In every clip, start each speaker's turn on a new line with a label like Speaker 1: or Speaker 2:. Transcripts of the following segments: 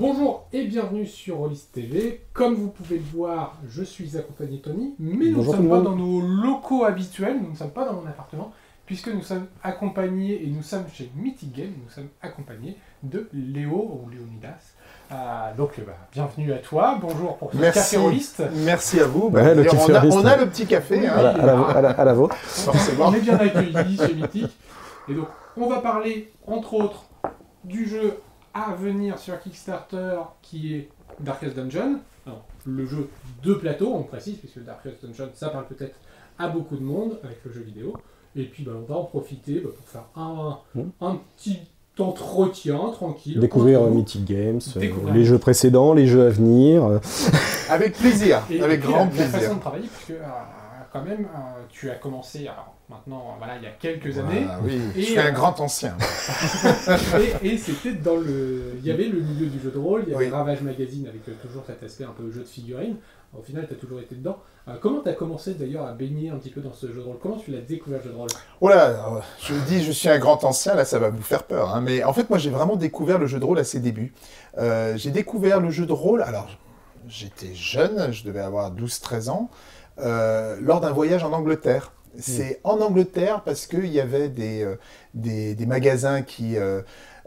Speaker 1: Bonjour et bienvenue sur Rollis TV. Comme vous pouvez le voir, je suis accompagné de Tony, mais nous ne sommes pas dans nos locaux habituels, nous ne sommes pas dans mon appartement, puisque nous sommes accompagnés, et nous sommes chez Mythic Game, nous sommes accompagnés de Léo ou Léonidas. Euh, donc euh, bah, bienvenue à toi, bonjour pour ce
Speaker 2: Merci.
Speaker 1: café rolliste.
Speaker 2: Merci à vous. Bah,
Speaker 3: Ouais, le
Speaker 2: on, a,
Speaker 3: Ariste.
Speaker 2: on a le petit café.
Speaker 1: Oui,
Speaker 2: hein.
Speaker 3: À la, à la- à la- à la vôtre.
Speaker 1: On est bien accueillis chez Mythic. Et donc, on va parler, entre autres, du jeu à venir sur Kickstarter qui est Darkest Dungeon. Alors, le jeu de plateau, on précise, puisque Darkest Dungeon, ça parle peut-être à beaucoup de monde avec le jeu vidéo. Et puis, bah, on va en profiter bah, pour faire un,
Speaker 3: Mm.
Speaker 1: un petit entretien tranquille.
Speaker 3: Découvrir
Speaker 1: entre
Speaker 3: euh. Mythic Games, euh, les jeux précédents, les jeux à venir.
Speaker 2: Avec plaisir.
Speaker 1: Et,
Speaker 2: avec
Speaker 1: et
Speaker 2: grand
Speaker 1: la, la façon
Speaker 2: plaisir.
Speaker 1: de travailler, puisque euh, quand même, euh, tu as commencé, alors maintenant, voilà, il y a quelques années.
Speaker 2: Ah oui,
Speaker 1: Et,
Speaker 2: je suis
Speaker 1: euh,
Speaker 2: un grand ancien.
Speaker 1: et, et c'était dans le. Il y avait le milieu du jeu de rôle, il y avait
Speaker 2: Oui.
Speaker 1: Ravage Magazine avec euh, toujours cet aspect un peu jeu de figurines. Au final, tu as toujours été dedans. Euh, comment tu as commencé d'ailleurs à baigner un petit peu dans ce jeu de rôle? Comment tu l'as découvert, le jeu de rôle?
Speaker 2: Oh là, euh, je dis je suis un grand ancien, là ça va vous faire peur. hein, mais en fait moi j'ai vraiment découvert le jeu de rôle à ses débuts. Euh, j'ai découvert le jeu de rôle, alors j'étais jeune, je devais avoir 12-13 ans, euh, lors d'un voyage en Angleterre. C'est en Angleterre parce qu'il y avait des, euh, des, des magasins qui, euh,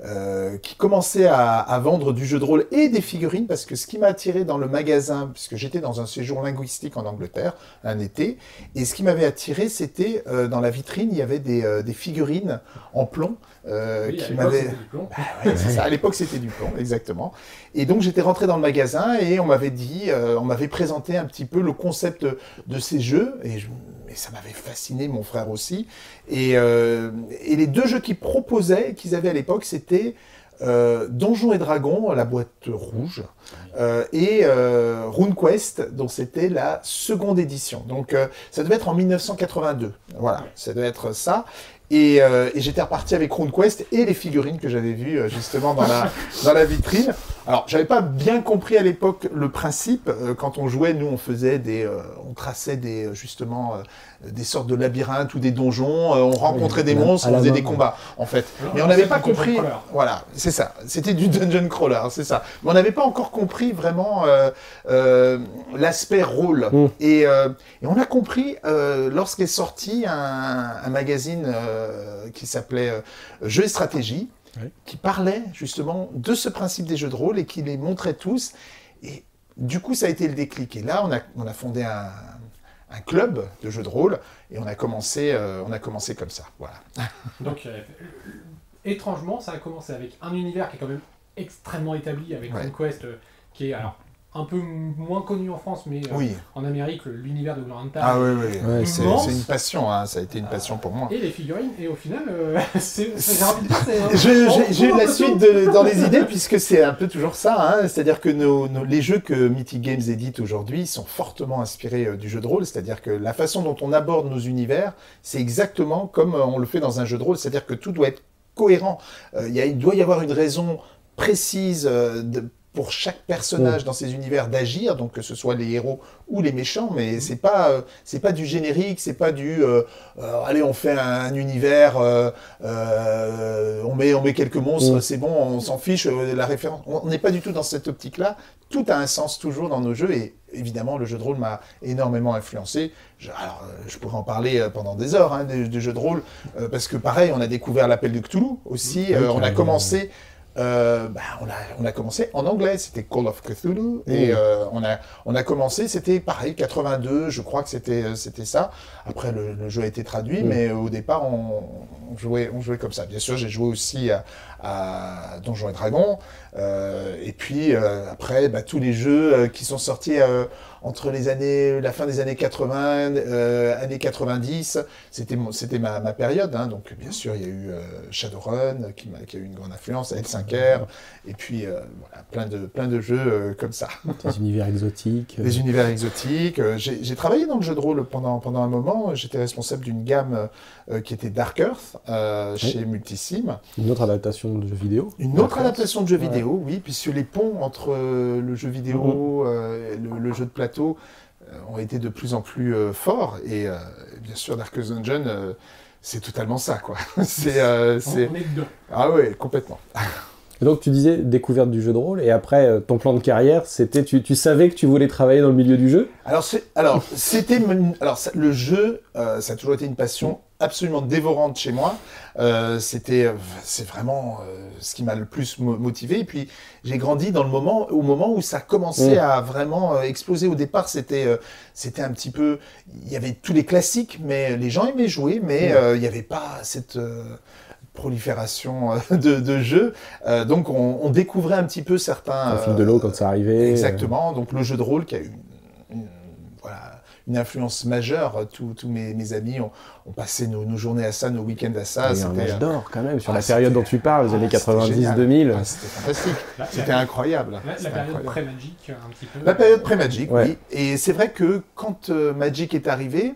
Speaker 2: euh, qui commençaient à, à vendre du jeu de rôle et des figurines, parce que ce qui m'a attiré dans le magasin, puisque j'étais dans un séjour linguistique en Angleterre, un été, et ce qui m'avait attiré, c'était euh, dans la vitrine, il y avait des, euh, des figurines en plomb euh,
Speaker 1: Oui,
Speaker 2: qui m'avaient...
Speaker 1: c'était du plomb.
Speaker 2: Ouais, c'est ça. À l'époque, c'était du plomb, exactement. Et donc, j'étais rentré dans le magasin et on m'avait dit, euh, on m'avait présenté un petit peu le concept de ces jeux. Et, je- et ça m'avait fasciné, mon frère aussi. Et, euh, et les deux jeux qu'ils proposaient, qu'ils avaient à l'époque, c'était euh, Donjons et Dragons, la boîte rouge, euh, et euh, RuneQuest, dont c'était la seconde édition. Donc, ça devait être en 1982. Voilà, ça devait être ça. Et, et j'étais reparti avec RuneQuest et les figurines que j'avais vues justement dans la, dans la vitrine. Alors, j'avais pas bien compris à l'époque le principe. Euh, quand on jouait, nous, on faisait des, euh, on traçait des, euh, justement, euh, des sortes de labyrinthes ou des donjons. Euh, on rencontrait des monstres, on faisait
Speaker 3: main.
Speaker 2: des combats, en fait.
Speaker 1: Alors,
Speaker 2: Mais on n'avait pas
Speaker 1: du dungeon
Speaker 2: compris.
Speaker 1: crawler.
Speaker 2: Voilà, c'est ça. C'était du dungeon crawler, c'est ça. Mais on n'avait pas encore compris vraiment euh, euh, l'aspect rôle.
Speaker 3: Mm.
Speaker 2: Et, euh, et on a compris euh, lorsqu'est sorti un, un magazine euh, qui s'appelait euh, Jeux et stratégie,
Speaker 3: Oui.
Speaker 2: qui parlait justement de ce principe des jeux de rôle et qui les montrait tous. Et du coup, ça a été le déclic. Et là, on a, on a fondé un, un club de jeux de rôle et on a commencé, euh, on a commencé comme ça. Voilà.
Speaker 1: Donc, euh, étrangement, ça a commencé avec un univers qui est quand même extrêmement établi, avec
Speaker 2: Ouais.
Speaker 1: RuneQuest, euh, qui est alors un peu moins connu en France, mais euh,
Speaker 2: Oui.
Speaker 1: en Amérique, l'univers de Gloranta.
Speaker 2: Ah oui, oui.
Speaker 3: Ouais,
Speaker 2: c'est une passion, hein. ça a été une passion pour moi.
Speaker 1: Et les figurines, et au final, euh, c'est c'est- j'ai
Speaker 2: la suite de- dans les idées puisque c'est un peu toujours ça. hein. C'est-à-dire que nos, nos- les jeux que Mythic Games édite aujourd'hui sont fortement inspirés euh, du jeu de rôle. C'est-à-dire que la façon dont on aborde nos univers, c'est exactement comme euh, on le fait dans un jeu de rôle. C'est-à-dire que tout doit être cohérent. Euh, il y a- il doit y avoir une raison précise euh, de- pour chaque personnage dans ces univers d'agir, donc que ce soit les héros ou les méchants, mais c'est pas euh, c'est pas du générique, c'est pas du euh, euh, allez on fait un, univers, on met on met quelques monstres,
Speaker 3: Mm.
Speaker 2: c'est bon, on s'en fiche la référence. On n'est pas du tout dans cette optique-là. Tout a un sens toujours dans nos jeux et évidemment le jeu de rôle m'a énormément influencé. Je, alors je pourrais en parler pendant des heures hein, des jeux de rôle parce que pareil on a découvert l'appel de Cthulhu aussi. On a commencé euh, bah, on, a, on a commencé en anglais, c'était Call of Cthulhu, et
Speaker 3: Mm.
Speaker 2: euh, on, a, on a commencé, c'était pareil, 82, je crois que c'était euh, c'était ça. Après, le, le jeu a été traduit,
Speaker 3: Mm.
Speaker 2: mais au départ, on, on jouait, on jouait comme ça. Bien sûr, j'ai joué aussi à, à Donjons et Dragons, euh, et puis euh, après, bah, tous les jeux euh, qui sont sortis entre les années, la fin des années 80, euh, années 90, c'était c'était ma, ma période. hein. donc bien sûr, il y a eu Shadowrun qui, a eu une grande influence, L5R, et puis voilà, plein de plein de jeux comme ça,
Speaker 3: Des univers exotiques.
Speaker 2: des univers exotiques. J'ai travaillé dans le jeu de rôle pendant pendant un moment. J'étais responsable d'une gamme qui était Dark Earth chez Multisim.
Speaker 3: Une autre adaptation de jeu vidéo.
Speaker 2: Une autre adaptation de jeu
Speaker 3: Ouais.
Speaker 2: vidéo, oui, puisque les ponts entre euh, le jeu vidéo, euh, et le, le jeu de plateau euh, ont été de plus en plus euh, forts. Et euh, bien sûr, Darkest Dungeon, euh, c'est totalement ça, quoi. c'est, euh. Ah ouais, complètement.
Speaker 3: Et donc tu disais découverte du jeu de rôle, et après euh, ton plan de carrière, c'était tu, tu savais que tu voulais travailler dans le milieu du jeu?
Speaker 2: Alors, c'est- alors c'était alors ça- le jeu, euh, ça a toujours été une passion absolument dévorante chez moi. Euh, c'était, euh, c'est vraiment euh, ce qui m'a le plus mo- motivé. Et puis j'ai grandi dans le moment, au moment où ça commençait
Speaker 3: Mm.
Speaker 2: à vraiment euh, exploser. Au départ, c'était, euh, c'était un petit peu, il y avait tous les classiques, mais les gens aimaient jouer, mais
Speaker 3: Mm.
Speaker 2: euh, il n'y avait pas cette euh, prolifération de, de jeux. Euh, donc on, on découvrait un petit peu certains.
Speaker 3: Un fil de l'eau quand ça arrivait.
Speaker 2: Exactement. Donc le jeu de rôle qui a eu une, une influence majeure. Tous mes, mes amis ont, ont passé nos, nos journées à ça, nos week-ends à ça.
Speaker 3: Un
Speaker 2: C'était-
Speaker 3: âge d'or quand même sur
Speaker 2: Ah,
Speaker 3: la période dont tu parles, les
Speaker 2: Ah,
Speaker 3: années
Speaker 2: c'était génial.
Speaker 3: 90-2000.
Speaker 2: Ah, C'était fantastique. C'était incroyable.
Speaker 1: la- période
Speaker 2: incroyable.
Speaker 1: pré-magique, un petit peu.
Speaker 2: La période pré-Magic,
Speaker 3: Ouais.
Speaker 2: oui. Et c'est vrai que quand euh, Magic est arrivé,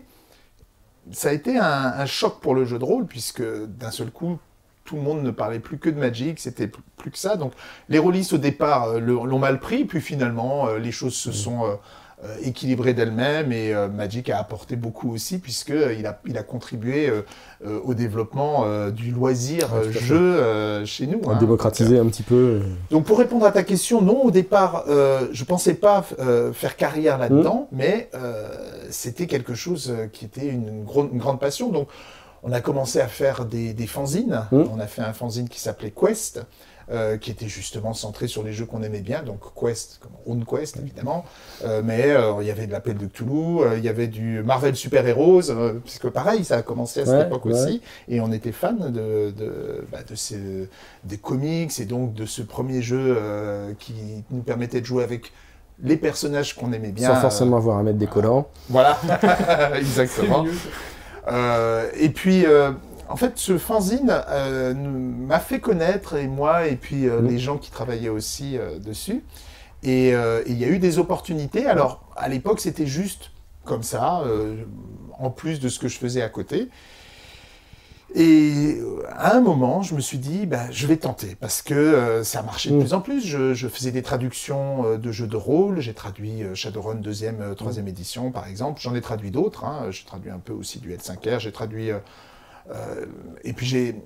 Speaker 2: ça a été un, un choc pour le jeu de rôle, puisque d'un seul coup, tout le monde ne parlait plus que de Magic, c'était plus que ça. Donc les rôlistes au départ euh, l'ont mal pris, puis finalement euh, les choses se sont euh, euh, équilibrées d'elles-mêmes et euh, Magic a apporté beaucoup aussi, puisqu'il a, il a contribué euh, euh, au développement euh, du loisir
Speaker 3: Ouais,
Speaker 2: euh, jeu euh, chez nous.
Speaker 3: On
Speaker 2: hein.
Speaker 3: un petit peu. euh,
Speaker 2: Donc pour répondre à ta question, non, au départ, euh, je pensais pas euh, faire carrière là-dedans, mais euh, c'était quelque chose euh, qui était une, une gro- une grande passion. Donc on a commencé à faire des, des fanzines.
Speaker 3: Mm.
Speaker 2: On a fait un fanzine qui s'appelait Quest, euh, qui était justement centré sur les jeux qu'on aimait bien, donc Quest, comme Quest évidemment, Euh, mais euh, il y avait de l'appel de Cthulhu, euh, il y avait du Marvel Super Heroes, euh, puisque pareil, ça a commencé à cette
Speaker 3: Ouais,
Speaker 2: époque
Speaker 3: ouais.
Speaker 2: aussi, et on était fan de, de, bah, de ces, des comics et donc de ce premier jeu euh, qui nous permettait de jouer avec les personnages qu'on aimait bien.
Speaker 3: sans forcément avoir à mettre des collants.
Speaker 2: Voilà, exactement. Euh, et puis, euh, en fait, ce fanzine euh, m'a fait connaître, et moi, et puis euh, les gens qui travaillaient aussi euh, dessus. Et il y a eu des opportunités. Alors, à l'époque, c'était juste comme ça, en plus de ce que je faisais à côté. Et à un moment, je me suis dit, bah, je vais tenter, parce que euh, ça marchait de plus en plus. Je, je faisais des traductions euh, de jeux de rôle. J'ai traduit euh, Shadowrun deuxième, euh, troisième édition, par exemple. J'en ai traduit d'autres. hein. J'ai traduit un peu aussi du L5R. J'ai traduit. Euh, et puis j'ai.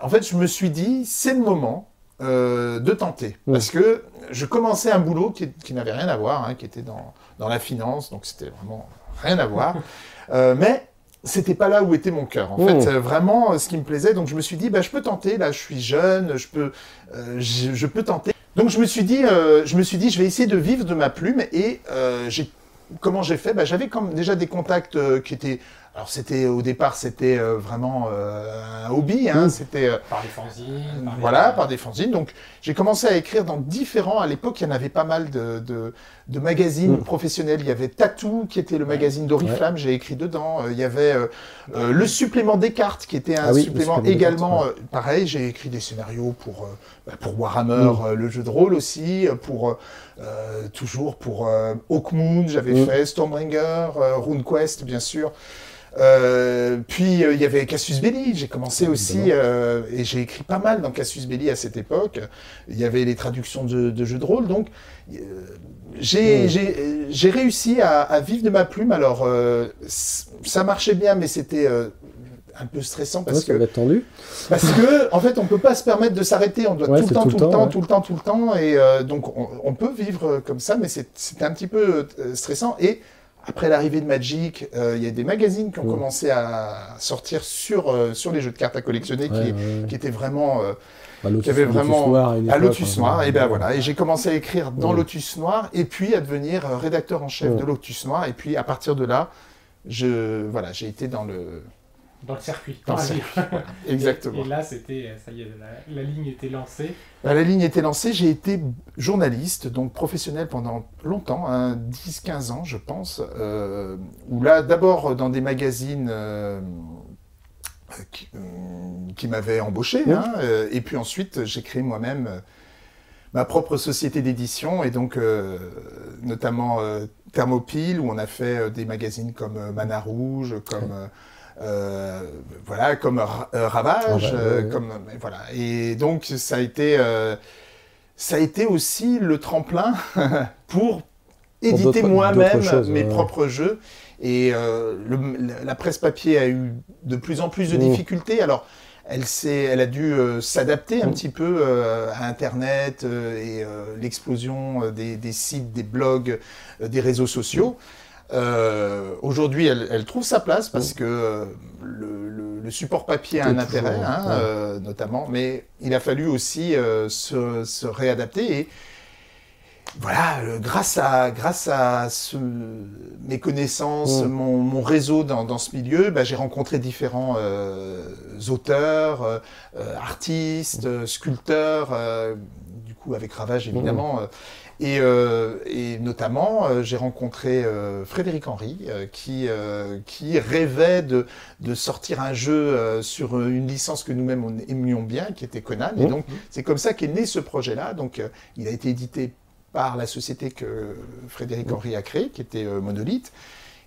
Speaker 2: En fait, je me suis dit, c'est le moment euh, de tenter, parce que je commençais un boulot qui, qui n'avait rien à voir, hein, qui était dans, dans la finance, donc c'était vraiment rien à voir. Euh, mais c'était pas là où était mon cœur. En fait, euh, vraiment, ce qui me plaisait. Donc, je me suis dit, bah, je peux tenter. Là, je suis jeune, je peux, euh, je, je peux tenter. Donc, je me suis dit, je me suis dit, je vais essayer de vivre de ma plume. Et j'ai, comment j'ai fait? Bah, J'avais comme déjà des contacts qui étaient. Alors, c'était au départ, c'était euh, vraiment euh, un hobby. Hein,
Speaker 3: Mm.
Speaker 2: C'était euh,
Speaker 1: Par les fanzines. par les-
Speaker 2: voilà, par des fanzines. Donc, j'ai commencé à écrire dans différents. À l'époque, il y en avait pas mal de, de, de magazines
Speaker 3: Mm.
Speaker 2: professionnels. Il y avait Tattoo, qui était le magazine d'Oriflamme, j'ai écrit dedans. Euh, il y avait euh, euh, le supplément Descartes, qui était un
Speaker 3: Ah oui,
Speaker 2: supplément
Speaker 3: supplément
Speaker 2: également. Euh, pareil, j'ai écrit des scénarios pour, pour Warhammer,
Speaker 3: Mm.
Speaker 2: euh, le jeu de rôle aussi, euh, pour euh, euh, toujours pour euh, Hawkmoon, j'avais
Speaker 3: Mm.
Speaker 2: fait Stormbringer, euh, RuneQuest, bien sûr. Euh, puis euh, il y avait Cassius Belli, j'ai commencé aussi euh, et j'ai écrit pas mal dans Cassius Belli à cette époque. Il y avait les traductions de, de jeux de rôle, donc euh, j'ai
Speaker 3: Mm.
Speaker 2: j'ai- euh, réussi à, à vivre de ma plume. Alors euh, ça marchait bien, mais c'était euh, un peu stressant
Speaker 3: Ouais,
Speaker 2: parce
Speaker 3: ça
Speaker 2: que
Speaker 3: va être tendu.
Speaker 2: parce que, en fait, on peut pas se permettre de s'arrêter. On doit
Speaker 3: Ouais,
Speaker 2: tout le temps,
Speaker 3: tout
Speaker 2: tout
Speaker 3: le
Speaker 2: le
Speaker 3: temps, ouais.
Speaker 2: tout le temps, tout le temps. Et euh, donc, on, on peut vivre comme ça, mais c'est- c'était un petit peu euh, stressant. Et après l'arrivée de Magic, euh, il y a des magazines qui ont
Speaker 3: Ouais.
Speaker 2: commencé à sortir sur, euh, sur les jeux de cartes à collectionner,
Speaker 3: Ouais,
Speaker 2: qui,
Speaker 3: ouais.
Speaker 2: qui étaient vraiment euh,
Speaker 3: Bah,
Speaker 2: qui avait
Speaker 3: Lotus
Speaker 2: vraiment-
Speaker 3: Noir à,
Speaker 2: Lotus
Speaker 3: hein.
Speaker 2: Noir. Et ben voilà. Et j'ai commencé à écrire dans
Speaker 3: Ouais.
Speaker 2: Lotus Noir, et puis à devenir rédacteur en chef
Speaker 3: Ouais.
Speaker 2: de Lotus Noir. Et puis à partir de là, je voilà, j'ai été dans le
Speaker 1: Dans le circuit.
Speaker 2: Dans le
Speaker 1: la vie.
Speaker 2: exactement.
Speaker 1: Et, et là, c'était, ça y est, la, la ligne était lancée.
Speaker 2: Bah, la ligne était lancée, j'ai été journaliste, donc professionnel pendant longtemps, hein, 10-15 ans je pense, euh, où là d'abord dans des magazines euh, qui, euh, qui m'avaient embauché,
Speaker 3: Oui.
Speaker 2: hein, euh, et puis ensuite j'ai créé moi-même euh, ma propre société d'édition, et donc euh, notamment euh, Thermopile, où on a fait euh, des magazines comme euh, Mana Rouge, comme... euh, voilà, comme euh, Ravage, euh, comme voilà. Et donc ça a été, euh, ça a été aussi le tremplin pour éditer moi-même mes
Speaker 3: ouais.
Speaker 2: propres jeux. Et euh, le- la presse papier a eu de plus en plus de
Speaker 3: Mm.
Speaker 2: difficultés. Alors, elle, s'est- elle a dû euh, s'adapter un petit peu euh, à Internet et l'explosion des, des sites, des blogs, des réseaux sociaux. Euh, Aujourd'hui, elle, elle trouve sa place parce que euh, le, le- le support papier a un
Speaker 3: Toujours,
Speaker 2: intérêt, hein,
Speaker 3: ouais.
Speaker 2: euh, notamment, mais il a fallu aussi euh, se, se réadapter et voilà, grâce à, grâce à ce- mes connaissances,
Speaker 3: Mm.
Speaker 2: mon, mon réseau dans, dans ce milieu, bah, j'ai rencontré différents euh, auteurs, euh, artistes, euh, sculpteurs, euh, du coup avec Ravage évidemment. Et, euh, et notamment, euh, j'ai rencontré euh, Frédéric Henry, qui, qui rêvait de, de sortir un jeu sur une licence que nous-mêmes on aimions bien, qui était Conan. Et
Speaker 3: Mhm.
Speaker 2: donc, c'est comme ça qu'est né ce projet-là. Donc, il a été édité par la société que Frédéric Henry a créée, qui était Monolith.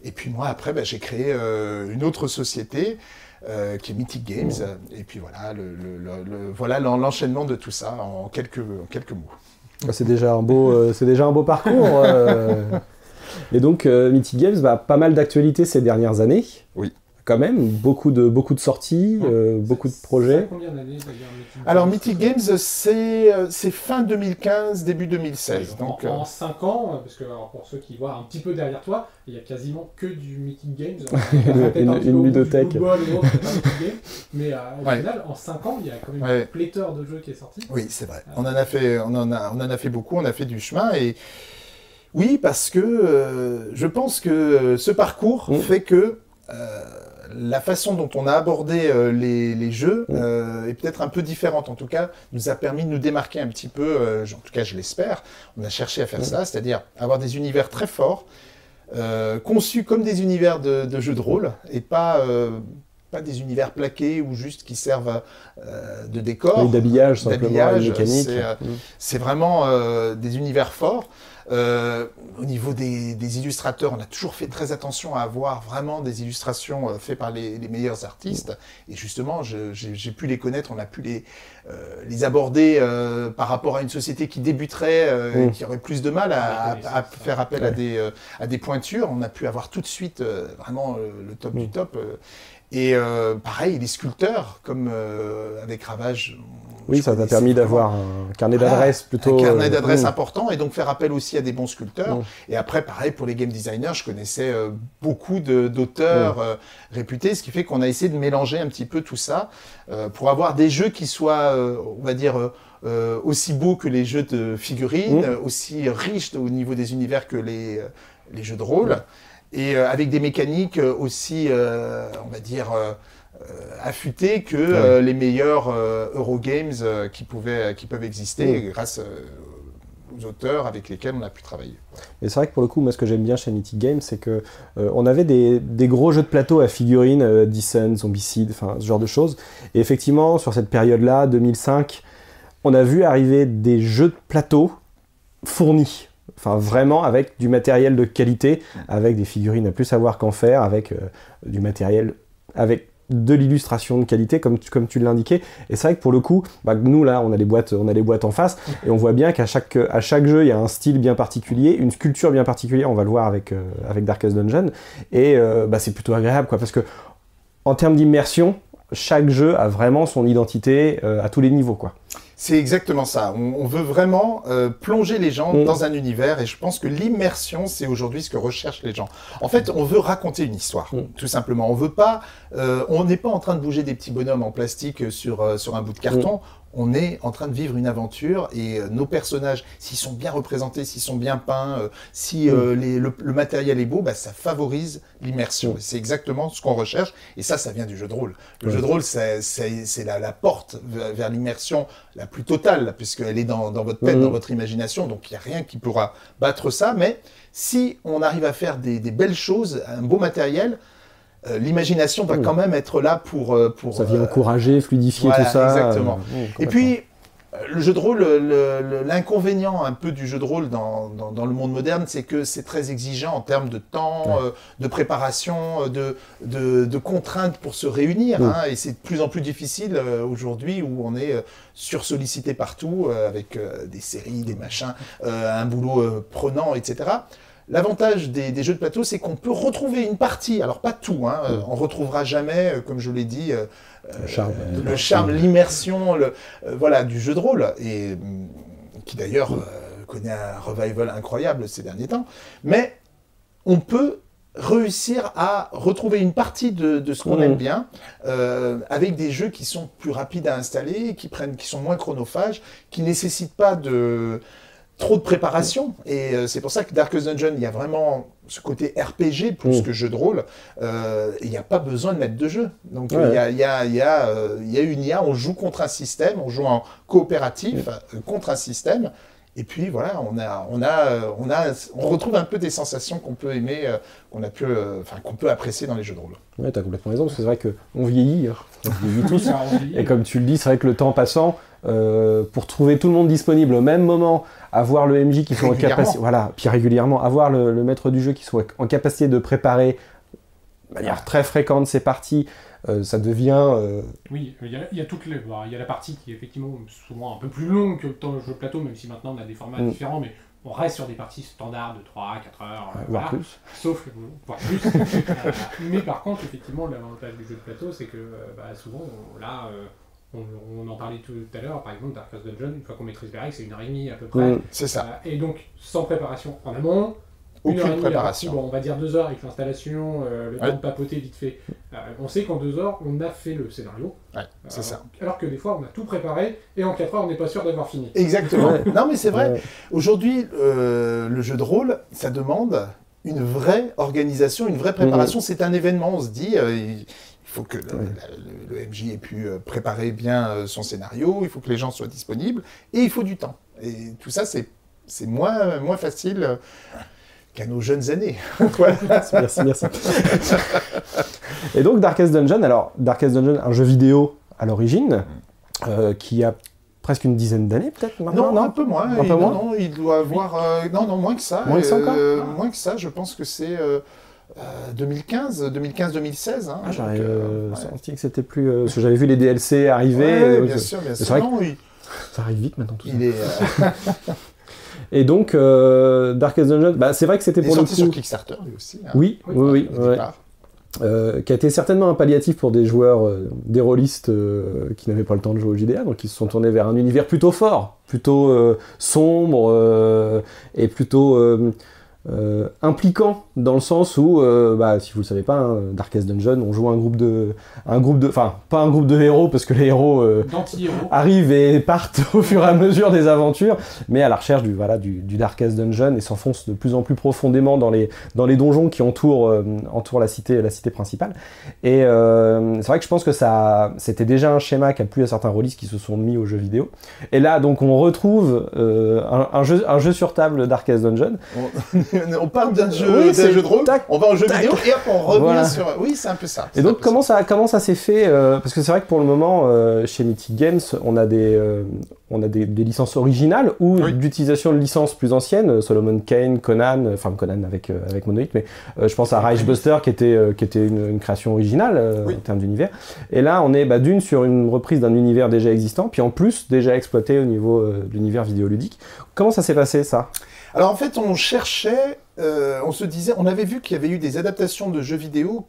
Speaker 2: Et puis moi, après, bah, j'ai créé euh, une autre société euh, qui est Mythic Games. Et puis voilà, le, le- le- le- voilà l'en- l'enchaînement de tout ça en quelques, en quelques mots.
Speaker 3: Ah, C'est déjà un beau, euh, c'est déjà un beau parcours. euh. Et donc, euh, Mythic Games, bah, pas mal d'actualités ces dernières années.
Speaker 2: Oui.
Speaker 3: Quand même, beaucoup de, beaucoup de sorties, euh, beaucoup de projets.
Speaker 1: combien d'années d'ailleurs Mythic
Speaker 2: Alors, Mythic Games, c'est euh, fin 2015, début 2016. Donc,
Speaker 1: en,
Speaker 2: euh,
Speaker 1: en 5 ans, parce que alors, pour ceux qui voient un petit peu derrière toi, il y a quasiment que du Meeting Games.
Speaker 3: Une-
Speaker 1: un
Speaker 3: une-
Speaker 1: Games. Mais euh, au
Speaker 2: Ouais.
Speaker 1: final, en 5 ans, il y a quand même
Speaker 2: Ouais.
Speaker 1: une pléthore de jeux qui est sorti.
Speaker 2: Oui, c'est vrai. On en a fait, on en a, on en a fait beaucoup. On a fait du chemin et oui, parce que euh, je pense que ce parcours
Speaker 3: Mm.
Speaker 2: fait que euh, la façon dont on a abordé euh, les, les jeux euh, est peut-être un peu différente. En tout cas, nous a permis de nous démarquer un petit peu. euh, en tout cas, je l'espère. On a cherché à faire ça, c'est-à-dire avoir des univers très forts, conçus comme des univers de, de jeux de rôle et pas pas des univers plaqués ou juste qui servent de décor.
Speaker 3: Oui, d'habillage, simplement,
Speaker 2: D'habillage,
Speaker 3: mécanique.
Speaker 2: c'est. C'est vraiment des univers forts. Euh, au niveau des, des illustrateurs, on a toujours fait très attention à avoir vraiment des illustrations euh, faites par les, les meilleurs artistes. Et justement, j'ai pu les connaître, on a pu les, euh, les aborder euh, par rapport à une société qui débuterait, euh,
Speaker 3: Mm.
Speaker 2: qui aurait plus de mal à, faire appel à, des, euh, à des pointures. On a pu avoir tout de suite euh, vraiment euh, le top du
Speaker 3: Mm.
Speaker 2: top. euh. et euh, pareil, les sculpteurs, comme euh, avec Ravage.
Speaker 3: Oui, ça t'a permis d'avoir un carnet
Speaker 2: Voilà,
Speaker 3: d'adresses plutôt.
Speaker 2: un carnet
Speaker 3: euh,
Speaker 2: d'adresses
Speaker 3: mm.
Speaker 2: important et donc faire appel aussi à des bons sculpteurs.
Speaker 3: Mm.
Speaker 2: Et après, pareil, pour les game designers, je connaissais euh, beaucoup d'auteurs
Speaker 3: Mm.
Speaker 2: euh, réputés, ce qui fait qu'on a essayé de mélanger un petit peu tout ça pour avoir des jeux qui soient, on va dire, aussi beaux que les jeux de figurines, aussi riches au niveau des univers que les, les jeux de rôle, et avec des mécaniques aussi, on va dire, euh, affûtées que euh, les meilleurs euh, Eurogames qui, pouvaient, qui peuvent exister
Speaker 3: Mm.
Speaker 2: grâce aux auteurs avec lesquels on a pu travailler.
Speaker 3: Et c'est vrai que pour le coup, moi, ce que j'aime bien chez Mythic Games, c'est que euh, on avait des, des gros jeux de plateau à figurines, euh, Dyson, Zombicide, enfin ce genre de choses. Et effectivement, sur cette période-là, 2005, on a vu arriver des jeux de plateau fournis. Enfin, vraiment avec du matériel de qualité, avec des figurines à plus savoir qu'en faire, avec euh, du matériel, avec de l'illustration de qualité, comme tu, comme tu l'indiquais. Et c'est vrai que pour le coup, bah, nous là, on a les boîtes, on a les boîtes en face, et on voit bien qu'à chaque, jeu, il y a un style bien particulier, une sculpture bien particulière. On va le voir avec, euh, avec Darkest Dungeon, et euh, bah, c'est plutôt agréable, quoi, parce que en termes d'immersion, chaque jeu a vraiment son identité euh, à tous les niveaux, quoi.
Speaker 2: C'est exactement ça. On, on veut vraiment euh, plonger les gens
Speaker 3: Mm.
Speaker 2: dans un univers et je pense que l'immersion, c'est aujourd'hui ce que recherchent les gens. En fait, on veut raconter une histoire,
Speaker 3: Mm.
Speaker 2: tout simplement. On veut pas, euh, on n'est pas en train de bouger des petits bonhommes en plastique sur, euh, sur un bout de carton. On est en train de vivre une aventure et euh, nos personnages, s'ils sont bien représentés, s'ils sont bien peints, euh, si euh, les- le, le matériel est beau, bah, ça favorise l'immersion.
Speaker 3: Mm.
Speaker 2: C'est exactement ce qu'on recherche et ça, ça vient du jeu de rôle. Le
Speaker 3: Ouais.
Speaker 2: jeu de rôle, c'est la, la porte vers, vers l'immersion la plus totale, puisqu'elle est dans, dans votre tête,
Speaker 3: Mhm.
Speaker 2: dans votre imagination, donc il n'y a rien qui pourra battre ça. Mais si on arrive à faire des, des belles choses, un beau matériel, euh, l'imagination va
Speaker 3: Mhm.
Speaker 2: quand même être là pour... euh, pour
Speaker 3: Ça vient
Speaker 2: euh,
Speaker 3: encourager, fluidifier
Speaker 2: voilà,
Speaker 3: tout ça.
Speaker 2: exactement. et puis, le jeu de rôle, le- le- l'inconvénient un peu du jeu de rôle dans, dans- dans le monde moderne, c'est que c'est très exigeant en termes de temps,
Speaker 3: Ouais.
Speaker 2: euh, de préparation, de, de, de contraintes pour se réunir. Hein, et c'est de plus en plus difficile euh, aujourd'hui où on est euh, sursollicité partout avec des séries, des machins, un boulot prenant, etc. L'avantage des, des jeux de plateau, c'est qu'on peut retrouver une partie, alors pas tout, hein, euh, on retrouvera jamais, euh, comme je l'ai dit, euh,
Speaker 3: Le charme.
Speaker 2: charme, l'immersion, le, euh, voilà, du jeu de rôle, et hum, qui d'ailleurs euh, connaît un revival incroyable ces derniers temps. Mais on peut réussir à retrouver une partie de, de ce qu'on
Speaker 3: Mhm.
Speaker 2: aime bien euh, avec des jeux qui sont plus rapides à installer, qui prennent, qui sont moins chronophages, qui nécessitent pas de trop de préparation. Et euh, c'est pour ça que Darkest Dungeon, il y a vraiment ce côté RPG plus
Speaker 3: Mhm.
Speaker 2: que jeu de rôle. Euh, Il n'y a pas besoin de mettre de jeu. Donc
Speaker 3: Ouais.
Speaker 2: il y, a, il y, a, il y, a, euh, il y a une IA, on joue contre un système, on joue en coopératif euh, contre un système. Et puis voilà, on a, on a, on a, on retrouve un peu des sensations qu'on peut aimer, qu'on a pu, euh, enfin qu'on peut apprécier dans les jeux de rôle.
Speaker 3: Ouais, t'as complètement raison, parce que c'est vrai qu'on vieillit, hein. on vieillit tous.
Speaker 1: On
Speaker 3: Et comme tu le dis, c'est vrai que le temps passant, euh, pour trouver tout le monde disponible au même moment, avoir le MJ qui soit en capacité, voilà, puis régulièrement, avoir le, le maître du jeu qui soit en capacité de préparer de manière très fréquente ses parties, euh, ça devient. euh,
Speaker 1: Oui, il y, a, il y a toutes les, bon, il y a la partie qui est effectivement souvent un peu plus longue que le temps de jeu de plateau, même si maintenant on a des formats
Speaker 3: Mm.
Speaker 1: différents, mais on reste sur des parties standards de 3 4 heures,
Speaker 3: voire plus.
Speaker 1: sauf que, voire plus. Euh, mais par contre, effectivement, l'avantage du jeu de plateau, c'est que euh, bah, souvent, on- là, on, on en parlait tout à l'heure, par exemple, Darkest Dungeon, une fois qu'on maîtrise les règles, c'est une heure et demie à peu près.
Speaker 3: Mm.
Speaker 2: C'est ça.
Speaker 1: Euh, et donc, sans préparation en amont, une heure et
Speaker 2: Aucune
Speaker 1: demie,
Speaker 2: préparation.
Speaker 1: partie, bon, on va dire deux heures avec l'installation, euh, le
Speaker 2: Ouais.
Speaker 1: temps de papoter vite fait. Euh, on sait qu'en deux heures, on a fait le scénario.
Speaker 2: Ouais, c'est
Speaker 1: Euh,
Speaker 2: ça.
Speaker 1: Alors que des fois, on a tout préparé et en quatre heures, on n'est pas sûr d'avoir fini.
Speaker 2: Exactement. Non, mais c'est vrai.
Speaker 3: Ouais.
Speaker 2: Aujourd'hui, euh, le jeu de rôle, ça demande une vraie organisation, une vraie préparation. C'est un événement. On se dit, euh, il faut que le, MJ ait pu euh, préparer bien euh, son scénario, il faut que les gens soient disponibles, et il faut du temps. Et tout ça, c'est moins, moins facile euh, qu'à nos jeunes années.
Speaker 3: Merci, merci. Et donc Darkest Dungeon, alors Darkest Dungeon, un jeu vidéo à l'origine, euh, qui a presque une dizaine d'années peut-être maintenant,
Speaker 2: Non,
Speaker 3: non,
Speaker 2: un peu moins.
Speaker 3: Un peu
Speaker 2: non,
Speaker 3: moins
Speaker 2: non, il doit avoir. euh, non, non, moins que ça.
Speaker 3: Moins que ça encore
Speaker 2: Euh, Moins que ça, je pense que c'est euh, euh, 2015, 2015-2016. Hein,
Speaker 3: Ah, J'aurais
Speaker 2: donc, euh,
Speaker 3: euh,
Speaker 2: ouais.
Speaker 3: senti que c'était plus. euh, parce que j'avais vu les DLC arriver.
Speaker 2: Ouais,
Speaker 3: euh,
Speaker 2: bien
Speaker 3: que-
Speaker 2: sûr, bien
Speaker 3: c'est
Speaker 2: sûr. il,
Speaker 3: Ça arrive vite maintenant tout ça.
Speaker 2: il est, euh,
Speaker 3: Et donc, Darkest Dungeon, bah, c'est vrai que c'était pour le
Speaker 2: sorti sur
Speaker 3: coup.
Speaker 2: Kickstarter lui aussi. hein,
Speaker 3: Oui,
Speaker 1: Oui,
Speaker 3: oui, ouais. qui a été certainement un palliatif pour des joueurs, des rôlistes qui n'avaient pas le temps de jouer au JDR, donc ils se sont tournés vers un univers plutôt fort, plutôt sombre et plutôt euh, impliquant dans le sens où, euh, bah, si vous le savez pas, hein, Darkest Dungeon, on joue un groupe de, un groupe de, enfin pas un groupe de héros parce que les héros euh, arrivent et partent au fur et à mesure des aventures, mais à la recherche du, voilà, du, du Darkest Dungeon et s'enfoncent de plus en plus profondément dans les, dans les donjons qui entourent, euh, entourent la, cité, la cité principale. Et euh, c'est vrai que je pense que ça, c'était déjà un schéma qui a plu à certains rôlistes qui se sont mis aux jeux vidéo. Et là, donc, on retrouve euh, un, un jeu, un jeu sur table Darkest Dungeon.
Speaker 2: on parle d'un jeu,
Speaker 3: Oui,
Speaker 2: jeu de rôle,
Speaker 3: tac,
Speaker 2: on va en jeu
Speaker 3: tac.
Speaker 2: vidéo et hop, on revient
Speaker 3: Voilà.
Speaker 2: sur. Oui, c'est un peu ça.
Speaker 3: Et donc comment ça, comment ça s'est fait euh, Parce que c'est vrai que pour le moment, euh, chez Mythic Games, on a des, euh, on a des, des licences originales ou
Speaker 2: Oui.
Speaker 3: d'utilisation de licences plus anciennes, euh, Solomon Kane, Conan, euh, enfin Conan avec, euh, avec Monolith, mais euh, je pense à Rise Buster qui était, euh, qui était une, une création originale
Speaker 2: Oui.
Speaker 3: en termes d'univers. Et là, on est bah, d'une sur une reprise d'un univers déjà existant, puis en plus déjà exploité au niveau de l'univers vidéoludique. Comment ça s'est passé ça?
Speaker 2: Alors en fait, on cherchait, on se disait, on avait vu qu'il y avait eu des adaptations de jeux vidéo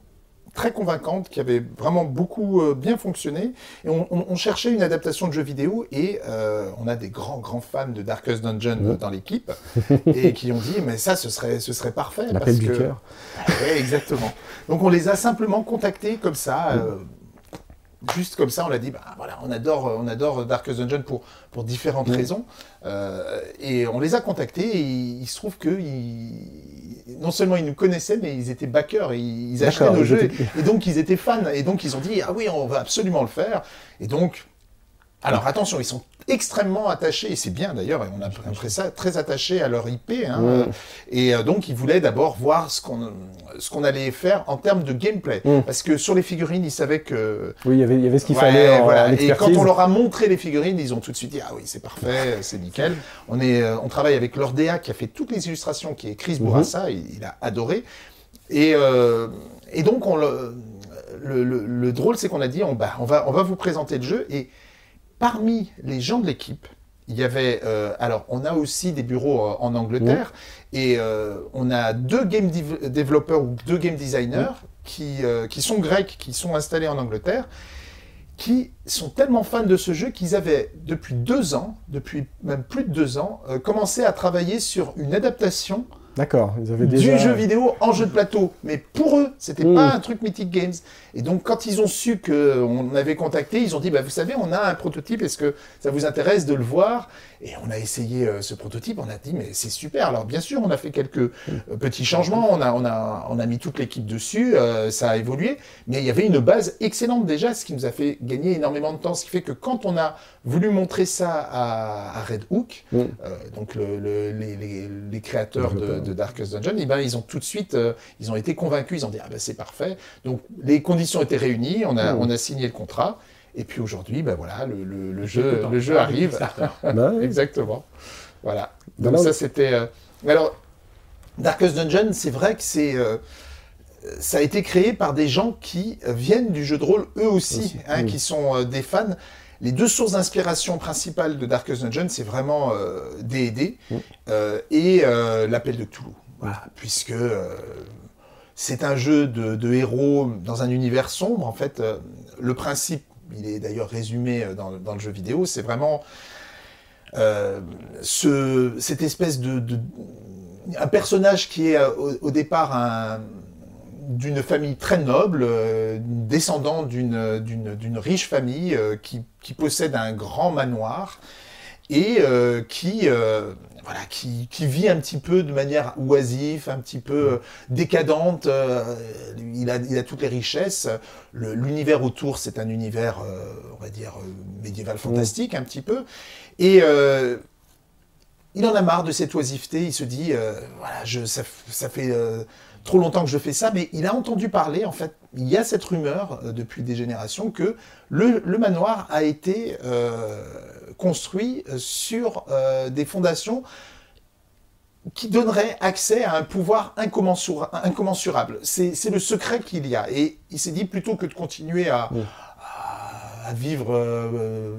Speaker 2: très convaincantes, qui avaient vraiment beaucoup euh, bien fonctionné. Et on, on- on cherchait une adaptation de jeux vidéo et euh, on a des grands, grands fans de Darkest Dungeon dans l'équipe et qui ont dit, mais ça, ce serait, ce serait parfait.
Speaker 3: L'appel du
Speaker 2: que-
Speaker 3: cœur.
Speaker 2: Exactement. Donc on les a simplement contactés comme ça. euh, Juste comme ça, on l'a dit, bah, voilà, on adore, on adore Darkest Dungeon pour, pour différentes raisons. Euh, et on les a contactés et il, il se trouve que ils- non seulement ils nous connaissaient, mais ils étaient backers et ils, ils achetaient nos jeux. Et, et donc ils étaient fans. Et donc ils ont dit, ah oui, on va absolument le faire. Et donc, alors attention, ils sont extrêmement attachés, et c'est bien d'ailleurs, et on a après ça très attachés à leur IP. hein,
Speaker 3: Mm.
Speaker 2: et euh, donc, ils voulaient d'abord voir ce qu'on qu'on allait faire en termes de gameplay.
Speaker 3: Mm.
Speaker 2: Parce que sur les figurines, ils savaient que.
Speaker 3: Oui, il y avait- il y avait ce qu'il
Speaker 2: Ouais,
Speaker 3: fallait en,
Speaker 2: voilà. Et quand on leur a montré les figurines, ils ont tout de suite dit Ah oui, c'est parfait, c'est nickel. On, est, euh, on travaille avec l'Ordea qui a fait toutes les illustrations, qui est Chris
Speaker 3: Mhm.
Speaker 2: Bourassa, il, il a adoré. Et, euh, et donc, on le, le, le- le drôle, c'est qu'on a dit on, bah, on, va, on va vous présenter le jeu. Et parmi les gens de l'équipe, il y avait. euh, alors, on a aussi des bureaux euh, en Angleterre et euh, on a deux game développeurs ou deux game designers qui, qui sont grecs, qui sont installés en Angleterre, qui sont tellement fans de ce jeu qu'ils avaient, depuis deux ans, depuis même plus de deux ans, commencé à travailler sur une adaptation
Speaker 3: D'accord, ils avaient déjà...
Speaker 2: du jeu vidéo en jeu de plateau. Mais pour eux, c'était
Speaker 3: Mm.
Speaker 2: pas un truc Mythic Games. Et donc, quand ils ont su qu'on avait contacté, ils ont dit, bah, vous savez, on a un prototype, est-ce que ça vous intéresse de le voir? Et on a essayé euh, ce prototype, on a dit, mais c'est super. Alors, bien sûr, on a fait quelques euh, petits changements, on a, on, a, on a mis toute l'équipe dessus, euh, ça a évolué, mais il y avait une base excellente déjà, ce qui nous a fait gagner énormément de temps, ce qui fait que quand on a voulu montrer ça à, à Red Hook,
Speaker 3: Mm.
Speaker 2: donc le- le- les, les- les créateurs de, de Darkest Dungeon, eh ben, ils ont tout de suite, ils ont été convaincus, ils ont dit ah ben c'est parfait. Donc les conditions étaient réunies, on a,
Speaker 3: Mm.
Speaker 2: on a signé le contrat, et puis aujourd'hui, ben voilà, le, le- le jeu, le jeu arrive.
Speaker 3: Bah.
Speaker 2: Exactement. Voilà.
Speaker 3: Ben
Speaker 2: Donc ça c'était. euh, Alors Darkest Dungeon, c'est vrai que c'est euh, ça a été créé par des gens qui viennent du jeu de rôle eux aussi,
Speaker 3: Aussi,
Speaker 2: hein, qui sont euh, des fans. Les deux sources d'inspiration principales de Darkest Dungeon, c'est vraiment euh, D&D euh, et euh, l'appel de Cthulhu. Voilà, puisque euh, c'est un jeu de, de héros dans un univers sombre. En fait, euh, le principe, il est d'ailleurs résumé euh, dans, le jeu vidéo, c'est vraiment euh, ce, cette espèce de, un personnage qui est euh, au, départ un d'une famille très noble, descendant d'une riche famille qui, qui possède un grand manoir et qui voilà qui, qui vit un petit peu de manière oisive, un petit peu euh, décadente. euh, il a il a toutes les richesses. Le- L'univers autour, c'est un univers, euh, on va dire médiéval fantastique un petit peu. Et il en a marre de cette oisiveté. Il se dit, voilà, je, ça, fait trop longtemps que je fais ça, mais il a entendu parler, en fait, il y a cette rumeur euh, depuis des générations que le, le manoir a été euh, construit euh, sur euh, des fondations qui donneraient accès à un pouvoir incommensura- incommensurable. C'est le secret qu'il y a. Et il s'est dit, plutôt que de continuer à,
Speaker 3: Oui.
Speaker 2: à, à vivre... euh,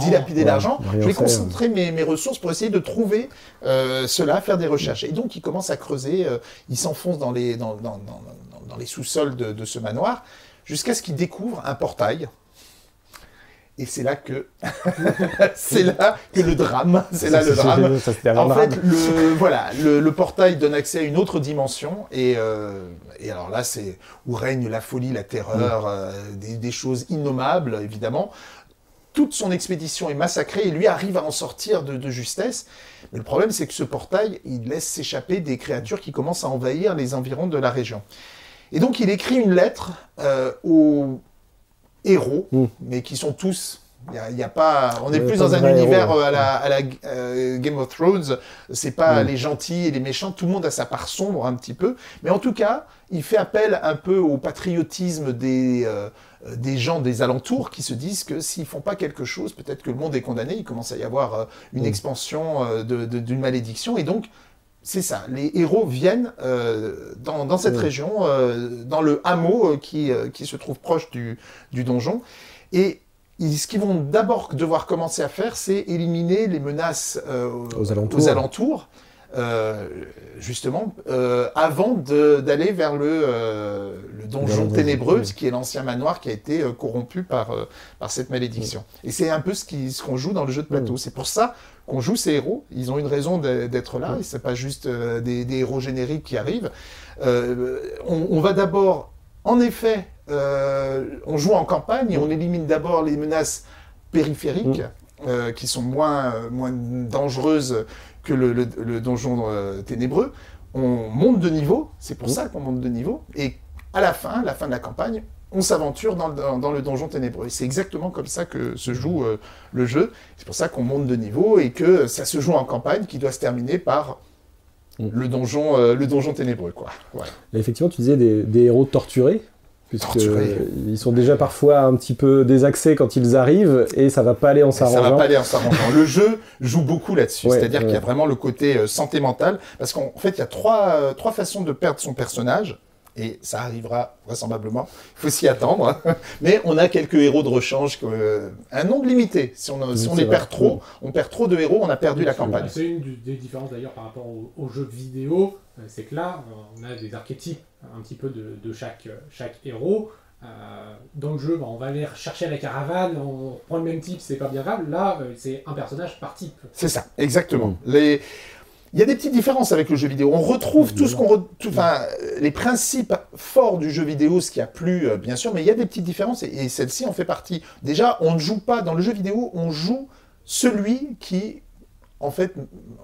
Speaker 1: Dilapider l'argent.
Speaker 3: Ouais,
Speaker 2: je vais concentrer mes, mes ressources pour essayer de trouver euh, cela, faire des recherches. Et donc, il commence à creuser, euh, il s'enfonce dans les, dans, dans- dans- dans- dans les sous-sols de, de ce manoir, jusqu'à ce qu'il découvre un portail. Et c'est là que c'est là que le drame, c'est là le drame.
Speaker 3: Ça,
Speaker 2: En
Speaker 3: drame.
Speaker 2: fait, le, voilà, le, le portail donne accès à une autre dimension, et, euh, et alors là, c'est où règne la folie, la terreur, euh, des, des choses innommables, évidemment. Toute son expédition est massacrée, et lui arrive à en sortir de, de justesse. Mais le problème, c'est que ce portail, il laisse s'échapper des créatures qui commencent à envahir les environs de la région. Et donc, il écrit une lettre euh, aux héros,
Speaker 3: Mm.
Speaker 2: mais qui sont tous. Il y a, y a pas, on n'est
Speaker 3: Ouais,
Speaker 2: plus dans un univers
Speaker 3: héros,
Speaker 2: euh, à la, à la euh, Game of Thrones. C'est pas
Speaker 3: Mm.
Speaker 2: les gentils et les méchants. Tout le monde a sa part sombre un petit peu. Mais en tout cas, il fait appel un peu au patriotisme des, euh, euh, des gens des alentours qui se disent que s'ils font pas quelque chose, peut-être que le monde est condamné. Il commence à y avoir euh, une
Speaker 3: Mm.
Speaker 2: expansion euh, de- de- d'une malédiction. Et donc, c'est ça. Les héros viennent euh, dans, dans cette
Speaker 3: Mm.
Speaker 2: région, euh, dans le hameau euh, qui, qui se trouve proche du, du donjon. Et ils- ce qu'ils vont d'abord devoir commencer à faire, c'est éliminer les menaces
Speaker 3: Aux alentours.
Speaker 2: aux alentours, euh, justement, euh, avant d'aller vers le, euh, le donjon
Speaker 3: Vers le
Speaker 2: ténébreux,
Speaker 3: donjon, oui.
Speaker 2: qui est l'ancien manoir qui a été corrompu par, par cette malédiction. Et c'est un peu ce qu'on joue dans le jeu de plateau. C'est pour ça qu'on joue ces héros. Ils ont une raison d'être là, et c'est pas juste des, des héros génériques qui arrivent. On, on va d'abord, en effet, euh, on joue en campagne et on élimine d'abord les menaces périphériques, euh, qui sont moins, moins dangereuses que le, le- le donjon euh, ténébreux. On monte de niveau, c'est pour
Speaker 3: Mm.
Speaker 2: ça qu'on monte de niveau, et à la fin, la fin de la campagne, on s'aventure dans, le- dans- dans le donjon ténébreux. Et c'est exactement comme ça que se joue euh, le jeu. C'est pour ça qu'on monte de niveau et que ça se joue en campagne qui doit se terminer par
Speaker 3: Mm.
Speaker 2: le, donjon, euh, le donjon ténébreux. Quoi. Voilà.
Speaker 3: Et effectivement, tu disais des, des héros torturés, puisque
Speaker 2: Torturés.
Speaker 3: euh, ils sont déjà parfois un petit peu désaxés quand ils arrivent, et ça va pas aller en
Speaker 2: Ça va
Speaker 3: s'arrangeant.
Speaker 2: pas aller en s'arrangeant. le jeu joue beaucoup là-dessus.
Speaker 3: Ouais,
Speaker 2: C'est-à-dire
Speaker 3: ouais.
Speaker 2: qu'il y a vraiment le côté euh, santé mentale. Parce qu'en fait, il y a trois, euh, trois façons de perdre son personnage. Et ça arrivera vraisemblablement. Il faut s'y attendre. Mais on a quelques héros de rechange, que- un nombre limité. Si on, si les
Speaker 3: vrai.
Speaker 2: perd trop, on perd trop de héros, on a perdu la campagne.
Speaker 1: C'est une des différences d'ailleurs par rapport aux, aux jeux vidéo, euh, c'est que là, euh, on a des archétypes un petit peu de, de chaque, euh, chaque héros. Euh, dans le jeu, bah, on va aller chercher la caravane, on prend le même type, c'est pas bien grave. Là, euh, c'est un personnage par type.
Speaker 2: C'est ça, exactement. Les... Il y a des petites différences avec le jeu vidéo. On retrouve tout ce qu'on... re- Enfin, les principes forts du jeu vidéo, ce qui a plu, euh, bien sûr, mais il y a des petites différences et, et celle-ci en fait partie. Déjà, on ne joue pas dans le jeu vidéo, on joue celui qui... En fait,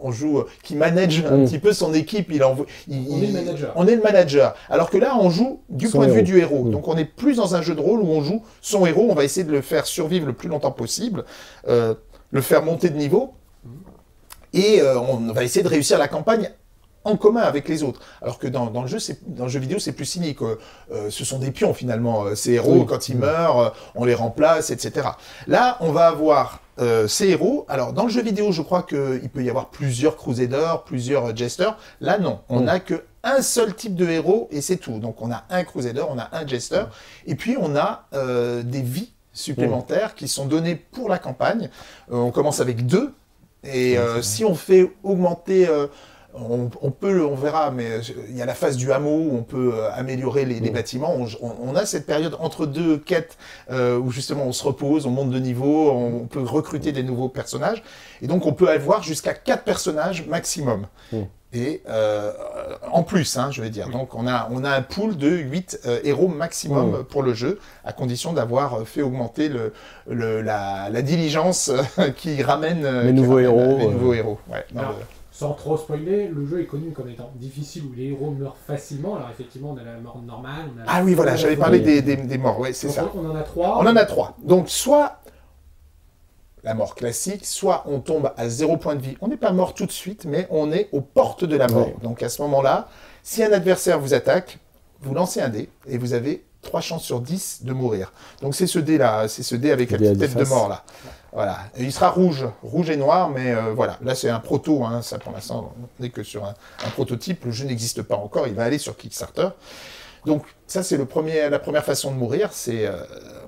Speaker 2: on joue, euh, qui manage un
Speaker 3: Mm.
Speaker 2: petit peu son équipe. Il envoie, il-
Speaker 1: On est le manager.
Speaker 2: On est le manager. Alors que là, on joue du
Speaker 3: Son
Speaker 2: point de vue du héros.
Speaker 3: Mm.
Speaker 2: Donc, on est plus dans un jeu de rôle où on joue son héros. On va essayer de le faire survivre le plus longtemps possible, euh, le faire monter de niveau et euh, on va essayer de réussir la campagne en commun avec les autres. Alors que dans, dans le jeu, c'est dans le jeu vidéo, c'est plus cynique. Euh, euh, ce sont des pions finalement. Ces héros,
Speaker 3: Oui.
Speaker 2: quand ils meurent, on les remplace, etc. Là, on va avoir euh, ces héros. Alors dans le jeu vidéo, je crois qu'il peut y avoir plusieurs Crusaders, plusieurs Jesters. Là, non. On n'a que un seul type de héros et c'est tout. Donc on a un Crusader, on a un Jester, et puis on a euh, des vies supplémentaires qui sont données pour la campagne. On commence avec deux. Et euh, si on fait augmenter, euh, on, on peut, on verra, mais euh, il y a la phase du hameau où on peut euh, améliorer les, les
Speaker 3: Mm.
Speaker 2: bâtiments. On, on- on a cette période entre deux quêtes euh, où justement on se repose, on monte de niveau, on peut recruter des nouveaux personnages. Et donc on peut avoir jusqu'à quatre personnages maximum.
Speaker 3: Mm.
Speaker 2: Et euh, en plus, hein, je vais dire. Donc on a, on a un pool de 8 héros maximum
Speaker 3: Mm.
Speaker 2: pour le jeu, à condition d'avoir fait augmenter le, le- la, la diligence euh, qui ramène euh,
Speaker 3: Les nouveaux
Speaker 2: ramène,
Speaker 3: héros,
Speaker 2: euh, Les
Speaker 3: euh.
Speaker 2: nouveaux héros. Ouais, dans
Speaker 1: Alors,
Speaker 2: le-
Speaker 1: Sans trop spoiler, le jeu est connu comme étant difficile où les héros meurent facilement. Alors effectivement, on a la mort normale. On a la-
Speaker 2: Ah oui, voilà, j'avais parlé des, des- des morts, ouais, c'est ça.
Speaker 1: On en a trois.
Speaker 2: On en a trois. Donc, soit la mort classique, soit on tombe à zéro point de vie. On n'est pas mort tout de suite, mais on est aux portes de la mort.
Speaker 3: Ouais.
Speaker 2: Donc, à ce moment-là, si un adversaire vous attaque, vous lancez un dé et vous avez trois chances sur 10 de mourir. Donc, c'est ce dé-là, c'est ce dé avec la
Speaker 3: dé
Speaker 2: petite tête de mort là. Voilà. Et il sera rouge, rouge et noir, mais euh, voilà. Là, c'est un proto. Hein. Ça, pour l'instant, on n'est que sur un, un prototype. Le jeu n'existe pas encore. Il va aller sur Kickstarter. Donc, ça, c'est le premier, la première façon de mourir. C'est, euh,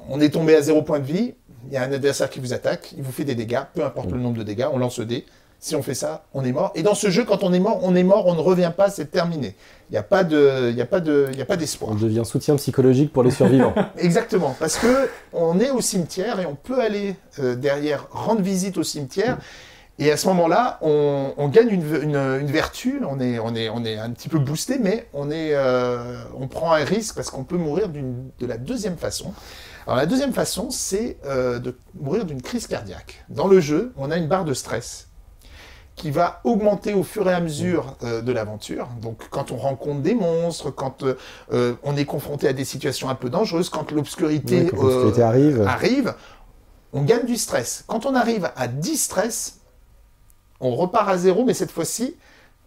Speaker 2: on est tombé à zéro point de vie. Il y a un adversaire qui vous attaque. Il vous fait des dégâts, peu importe le nombre de dégâts. On lance le dé. Si on fait ça, on est mort. Et dans ce jeu, quand on est mort, on est mort. On ne revient pas. C'est terminé. Il n'y a pas de, il y a pas de, il y a pas d'espoir.
Speaker 3: On devient soutien psychologique pour les survivants.
Speaker 2: Exactement, parce que on est au cimetière et on peut aller euh, derrière rendre visite au cimetière. Et à ce moment-là, on, on gagne une, une- une vertu. On est, on, est, on est un petit peu boosté, mais on, est, euh, on prend un risque parce qu'on peut mourir de la deuxième façon. Alors la deuxième façon, c'est euh, de mourir d'une crise cardiaque. Dans le jeu, on a une barre de stress qui va augmenter au fur et à mesure euh, de l'aventure. Donc quand on rencontre des monstres, quand euh, on est confronté à des situations un peu dangereuses, quand l'obscurité
Speaker 3: arrive.
Speaker 2: arrive, on gagne du stress. Quand on arrive à 10 stress, on repart à zéro, mais cette fois-ci,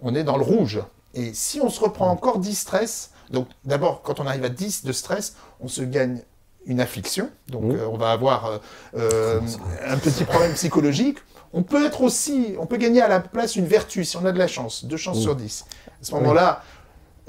Speaker 2: on est dans le rouge. Et si on se reprend encore 10 stress, donc d'abord, quand on arrive à 10 de stress, on se gagne une affliction. Donc
Speaker 3: Mmh.
Speaker 2: euh, on va avoir euh, euh, un petit problème psychologique. On peut être aussi, on peut gagner à la place une vertu si on a de la chance, deux chances
Speaker 3: Mmh.
Speaker 2: sur 10. À ce moment-là,